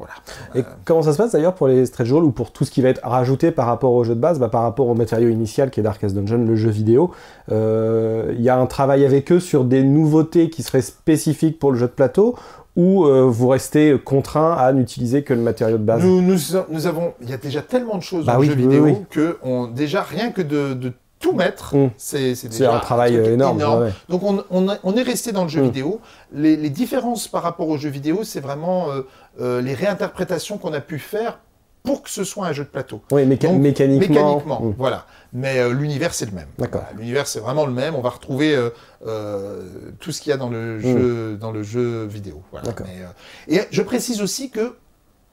Speaker 2: Euh, voilà.
Speaker 3: Et comment ça se passe d'ailleurs pour les stretch goals ou pour tout ce qui va être rajouté par rapport au jeu de base, bah, par rapport au matériau initial qui est Darkest Dungeon, le jeu vidéo euh, Il y a un travail avec eux sur des nouveautés qui seraient spécifiques pour le jeu de plateau ou euh, vous restez contraint à n'utiliser que le matériau de base?
Speaker 2: Nous, nous, nous avons, il y a déjà tellement de choses
Speaker 3: Bah
Speaker 2: dans
Speaker 3: oui,
Speaker 2: le jeu vidéo
Speaker 3: oui.
Speaker 2: que on, déjà rien que de, de tout mettre,
Speaker 3: Mm.
Speaker 2: c'est déjà
Speaker 3: un travail euh, énorme. ouais.
Speaker 2: Donc on, on, est resté dans le jeu
Speaker 3: Mm.
Speaker 2: vidéo. Les, les différences par rapport au jeu vidéo, c'est vraiment euh, euh, les réinterprétations qu'on a pu faire pour que ce soit un jeu de plateau.
Speaker 3: Oui, méca-
Speaker 2: Donc,
Speaker 3: mécaniquement.
Speaker 2: Mécaniquement,
Speaker 3: Mm.
Speaker 2: voilà. Mais euh, l'univers, c'est le même.
Speaker 3: D'accord.
Speaker 2: L'univers, c'est vraiment le même. On va retrouver euh, euh, tout ce qu'il y a dans le jeu, dans le jeu vidéo. Voilà.
Speaker 3: Mm.
Speaker 2: Mais, et je précise aussi que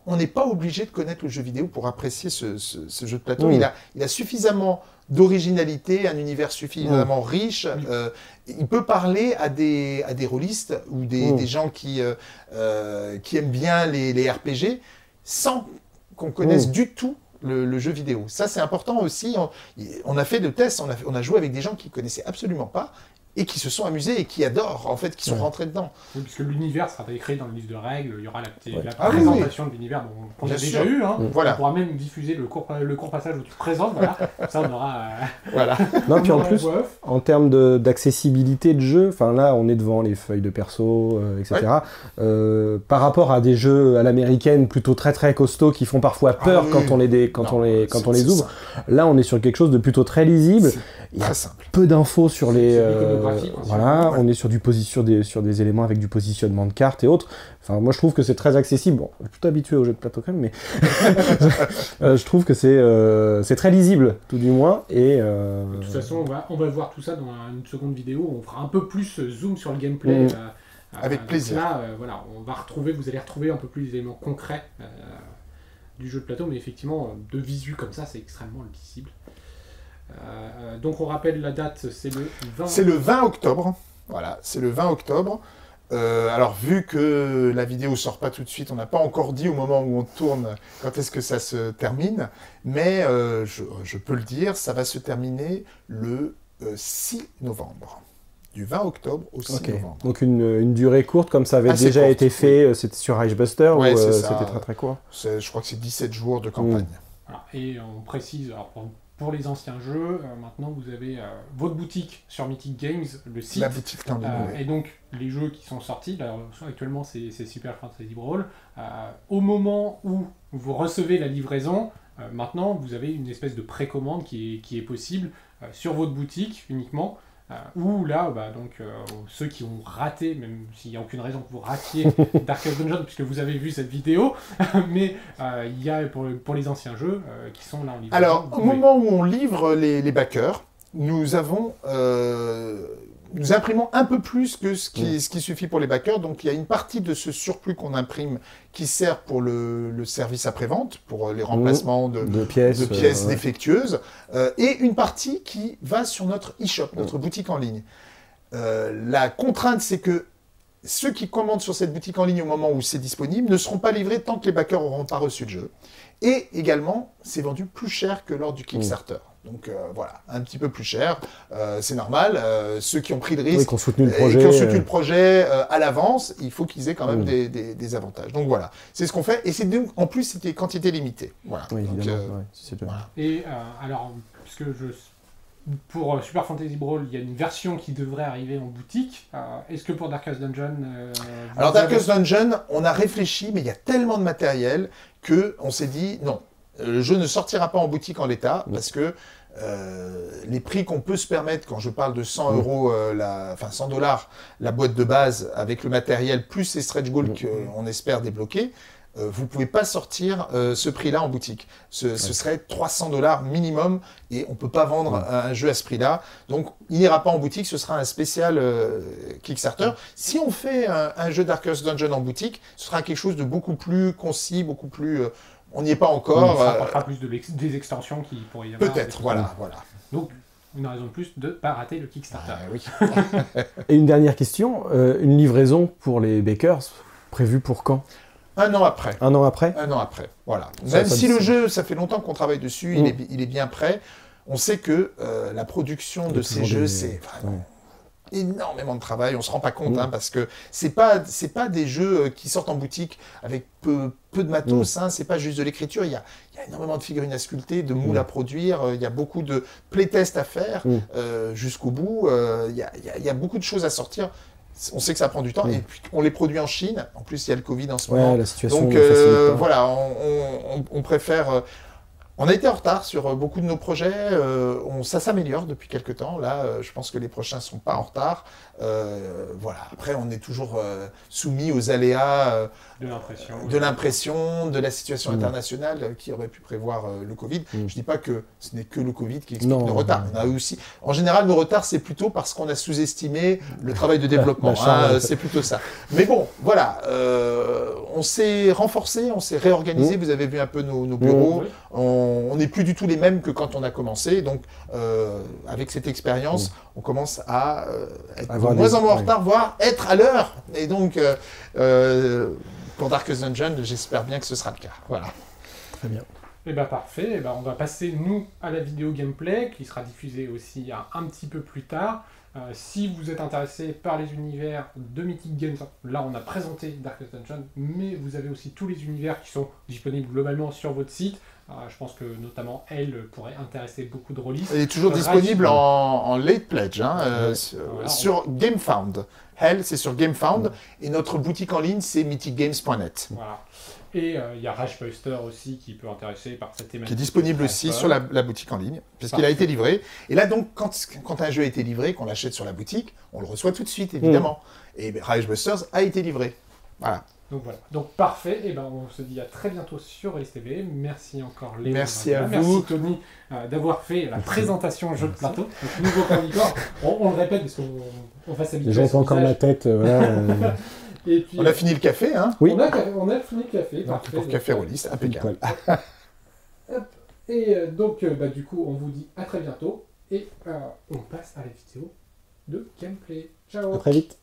Speaker 2: on n'est pas obligé de connaître le jeu vidéo pour apprécier ce, ce- ce jeu de plateau.
Speaker 3: Mm.
Speaker 2: Il, a, il a suffisamment d'originalité, un univers suffisamment riche. Euh, il peut parler à des, à des rôlistes ou des, des gens qui, euh, euh, qui aiment bien les, les RPG sans qu'on connaisse du tout le, le jeu vidéo. Ça, c'est important aussi. On, on a fait de tests, on a, on a joué avec des gens qui connaissaient absolument pas et qui se sont amusés et qui adorent, en fait, qui sont
Speaker 3: Ouais.
Speaker 2: rentrés dedans.
Speaker 1: Oui, puisque l'univers sera écrit dans le livre de règles, il y aura la, petite-
Speaker 3: Ouais.
Speaker 1: la
Speaker 2: Ah oui,
Speaker 1: présentation de l'univers qu'on a déjà eu. Hein.
Speaker 2: Voilà.
Speaker 1: On pourra même diffuser le court, le court passage où tu présentes. Voilà. Ça, on aura. euh,
Speaker 2: Voilà.
Speaker 3: Non, puis en plus, en termes de- d'accessibilité de, jeu, enfin là, on est devant les feuilles de perso, euh, etc. Euh, par rapport à des jeux à l'américaine plutôt très très costauds qui font parfois peur
Speaker 2: Ah oui.
Speaker 3: quand on les, dé- quand
Speaker 2: Non,
Speaker 3: on les, quand
Speaker 2: c'est-
Speaker 3: on les
Speaker 2: c'est
Speaker 3: ouvre, là, on est sur quelque chose de plutôt très lisible. Il y a
Speaker 2: simple.
Speaker 3: peu d'infos sur les. Euh, voilà,
Speaker 2: ouais.
Speaker 3: on est sur du posi- sur des, sur des éléments avec du positionnement de cartes et autres. Enfin, moi, je trouve que c'est très accessible. Bon, je suis plutôt habitué aux jeux de plateau quand même, mais Euh, je trouve que c'est euh, c'est très lisible, tout du moins. Et euh,
Speaker 1: De toute façon, on va, on va voir tout ça dans une seconde vidéo. On fera un peu plus zoom sur le gameplay.
Speaker 3: Mm.
Speaker 1: euh,
Speaker 2: Avec plaisir.
Speaker 1: Là, euh, voilà, on va retrouver, vous allez retrouver un peu plus d'éléments concrets. euh, du jeu de plateau, mais effectivement, de visu comme ça, c'est extrêmement lisible. Euh, donc on rappelle la date, c'est le 20...
Speaker 2: C'est le 20 octobre. Voilà, c'est le 20 octobre. Euh, alors, vu que la vidéo sort pas tout de suite, on n'a pas encore dit au moment où on tourne quand est-ce que ça se termine, mais euh, je, je peux le dire, ça va se terminer le euh, 6 novembre. Du 20 octobre au 6
Speaker 3: Ok.
Speaker 2: novembre.
Speaker 3: Donc une, une durée courte comme ça avait
Speaker 2: Assez
Speaker 3: déjà
Speaker 2: courte,
Speaker 3: été fait, euh, c'était sur Icebuster
Speaker 2: Ouais,
Speaker 3: ou euh, c'était très très court?
Speaker 2: Je crois que c'est 17 jours de campagne.
Speaker 1: Voilà. Et on précise, alors, pour les anciens jeux, euh, maintenant vous avez euh, votre boutique sur Mythic Games, le site.
Speaker 2: La boutique
Speaker 1: Euh. Et donc, les jeux qui sont sortis, là, actuellement c'est Super Fantasy Brawl, au moment où vous recevez la livraison, maintenant vous avez une espèce de précommande qui est, qui est possible sur votre boutique uniquement. Euh, où là, bah, donc, euh, ceux qui ont raté, même s'il n'y a aucune raison que vous ratiez Darkest Dungeon, puisque vous avez vu cette vidéo, mais euh, il y a pour, pour les anciens jeux qui sont là en livraison.
Speaker 2: Alors, au moment où on livre les, les backers, nous avons. Euh, nous imprimons un peu plus que ce qui, ce qui suffit pour les backers. Donc, il y a une partie de ce surplus qu'on imprime qui sert pour le, le service après-vente, pour les remplacements de,
Speaker 3: de pièces.
Speaker 2: de
Speaker 3: euh, ouais.
Speaker 2: défectueuses, euh, et une partie qui va sur notre e-shop, notre boutique en ligne. Euh, la contrainte, c'est que ceux qui commandent sur cette boutique en ligne au moment où c'est disponible ne seront pas livrés tant que les backers n'auront pas reçu le jeu. Et également, c'est vendu plus cher que lors du Kickstarter. Donc euh, voilà, un petit peu plus cher, Euh, c'est normal. Euh, ceux qui ont pris le
Speaker 3: Oui,
Speaker 2: risque
Speaker 3: qui ont soutenu le
Speaker 2: et
Speaker 3: projet.
Speaker 2: qui ont soutenu le projet à l'avance, il faut qu'ils aient quand même
Speaker 3: Mm.
Speaker 2: des, des- des avantages. Donc voilà, c'est ce qu'on fait. Et c'est donc- en plus, c'était quantité limitée. Voilà.
Speaker 3: Oui,
Speaker 2: Donc,
Speaker 3: évidemment.
Speaker 2: euh,
Speaker 3: ouais, c'est de-
Speaker 2: voilà.
Speaker 1: Et euh, alors, puisque je. Pour euh, Super Fantasy Brawl, il y a une version qui devrait arriver en boutique. Euh, Est-ce que pour Darkest Dungeon. euh,
Speaker 2: Alors
Speaker 1: avez-
Speaker 2: Darkest Dungeon, on a réfléchi, mais il y a tellement de matériel que on s'est dit non, le jeu ne sortira pas en boutique en l'état
Speaker 3: Mm.
Speaker 2: parce que euh, les prix qu'on peut se permettre quand je parle de 100
Speaker 3: Mm.
Speaker 2: euros, euh, la, enfin 100 dollars la boîte de base avec le matériel plus les stretch goals
Speaker 3: Mm.
Speaker 2: qu'on espère débloquer. euh, vous pouvez pas sortir euh, ce prix-là en boutique. Ce, serait 300 dollars minimum et on peut pas vendre
Speaker 3: Ouais.
Speaker 2: un, un jeu à ce prix-là. Donc il n'ira pas en boutique, ce sera un spécial euh, Kickstarter. Si on fait un, un jeu Darkest Dungeon en boutique, ce sera quelque chose de beaucoup plus concis, beaucoup plus. On n'y est pas
Speaker 1: On
Speaker 2: encore.
Speaker 1: se
Speaker 2: euh,
Speaker 1: rapprochera plus de des extensions qui pourraient y avoir.
Speaker 2: Peut-être, voilà, voilà.
Speaker 1: Donc, une raison de plus de ne pas rater le Kickstarter.
Speaker 2: Ah, oui.
Speaker 3: Et une dernière question, euh, une livraison pour les bakers prévue pour quand?
Speaker 2: Un an après.
Speaker 3: Un an après?
Speaker 2: Un an après, voilà.
Speaker 3: Ça,
Speaker 2: Même si le jeu, ça fait longtemps qu'on travaille dessus, il,
Speaker 3: Mm.
Speaker 2: est, il est bien prêt. On sait que euh, la production de ces jeux,
Speaker 3: des-
Speaker 2: c'est vraiment
Speaker 3: ouais.
Speaker 2: Énormément de travail. On se rend pas compte,
Speaker 3: Mm.
Speaker 2: hein, parce que c'est pas c'est pas des jeux euh, qui sortent en boutique avec peu, peu de matos. Hein, c'est pas juste de l'écriture. Il y a, il y a énormément de figurines à sculpter, de moules
Speaker 3: Mm.
Speaker 2: à produire. euh, Il y a beaucoup de playtests à faire
Speaker 3: Mm.
Speaker 2: euh, jusqu'au bout. euh, Il y, a, y a- y a beaucoup de choses à sortir. On sait que ça prend du temps. Et puis on les produit en Chine. En plus, il y a le Covid en ce moment.
Speaker 3: Ouais, la situation
Speaker 2: Donc euh, voilà, on- on préfère. On a été en retard sur euh, beaucoup de nos projets. euh, on, ça s'améliore depuis quelques temps. Là, euh, je pense que les prochains sont pas en retard. Euh, voilà. Après, on est toujours euh, soumis aux aléas euh,
Speaker 1: De l'impression.
Speaker 2: de l'impression, de la situation
Speaker 3: Mm.
Speaker 2: internationale euh, qui aurait pu prévoir euh, le Covid.
Speaker 3: Mm.
Speaker 2: Je dis pas que ce n'est que le Covid qui explique
Speaker 3: Non,
Speaker 2: nos retards.
Speaker 3: non.
Speaker 2: On a aussi, en général, nos retards, c'est plutôt parce qu'on a sous-estimé le travail de développement. Hein, c'est plutôt ça. Mais bon, voilà, euh, on s'est renforcé, on s'est réorganisé. Vous avez vu un peu nos, nos bureaux. On on n'est plus du tout les mêmes que quand on a commencé. Donc, euh, avec cette expérience, on commence à euh, être de moins en moins en retard, voire être à l'heure. Et donc, euh, euh, pour Darkest Dungeon, j'espère bien que ce sera le cas. Voilà.
Speaker 3: Très bien.
Speaker 1: Et bah parfait, et bah, on va passer nous à la vidéo gameplay qui sera diffusée aussi un, un petit peu plus tard. Euh, si vous êtes intéressé par les univers de Mythic Games, là on a présenté Darkest Dungeon, mais vous avez aussi tous les univers qui sont disponibles globalement sur votre site. Euh, je pense que notamment elle pourrait intéresser beaucoup de rôlistes.
Speaker 2: Elle est toujours disponible en, en late pledge hein, euh,
Speaker 3: Ouais.
Speaker 2: sur,
Speaker 1: Voilà.
Speaker 2: sur GameFound. Hell, c'est sur GameFound. Et notre boutique en ligne, c'est mythicgames.net.
Speaker 1: Voilà. Et euh, il y a Ragebuster aussi qui peut intéresser par cette thématique.
Speaker 2: qui est disponible aussi sur la, la boutique en ligne, puisqu'il a été livré. Et là, donc, quand, quand un jeu a été livré, qu'on l'achète sur la boutique, on le reçoit tout de suite, évidemment. Et ben, Ravage Busters a été livré. Voilà.
Speaker 1: Donc voilà, donc parfait, et ben on se dit à très bientôt sur Alice TV. Merci encore Léo.
Speaker 2: Merci à
Speaker 1: là.
Speaker 2: vous.
Speaker 1: Merci Tony euh, d'avoir fait la présentation jeu de plateau. Donc nouveau chroniqueur, on, on le répète parce qu'on on va s'habituer. Son
Speaker 3: encore ma
Speaker 1: visage.
Speaker 3: tête. euh, voilà, euh,
Speaker 1: Et puis,
Speaker 2: On a fini le café, hein
Speaker 3: Oui.
Speaker 1: on, a, on a fini le café.
Speaker 2: Donc,
Speaker 1: parfait.
Speaker 2: Pour café rôliste, impeccable.
Speaker 1: Et donc, euh, bah, du coup, on vous dit à très bientôt. Et euh, on passe à la vidéo de gameplay. Ciao
Speaker 3: À très vite.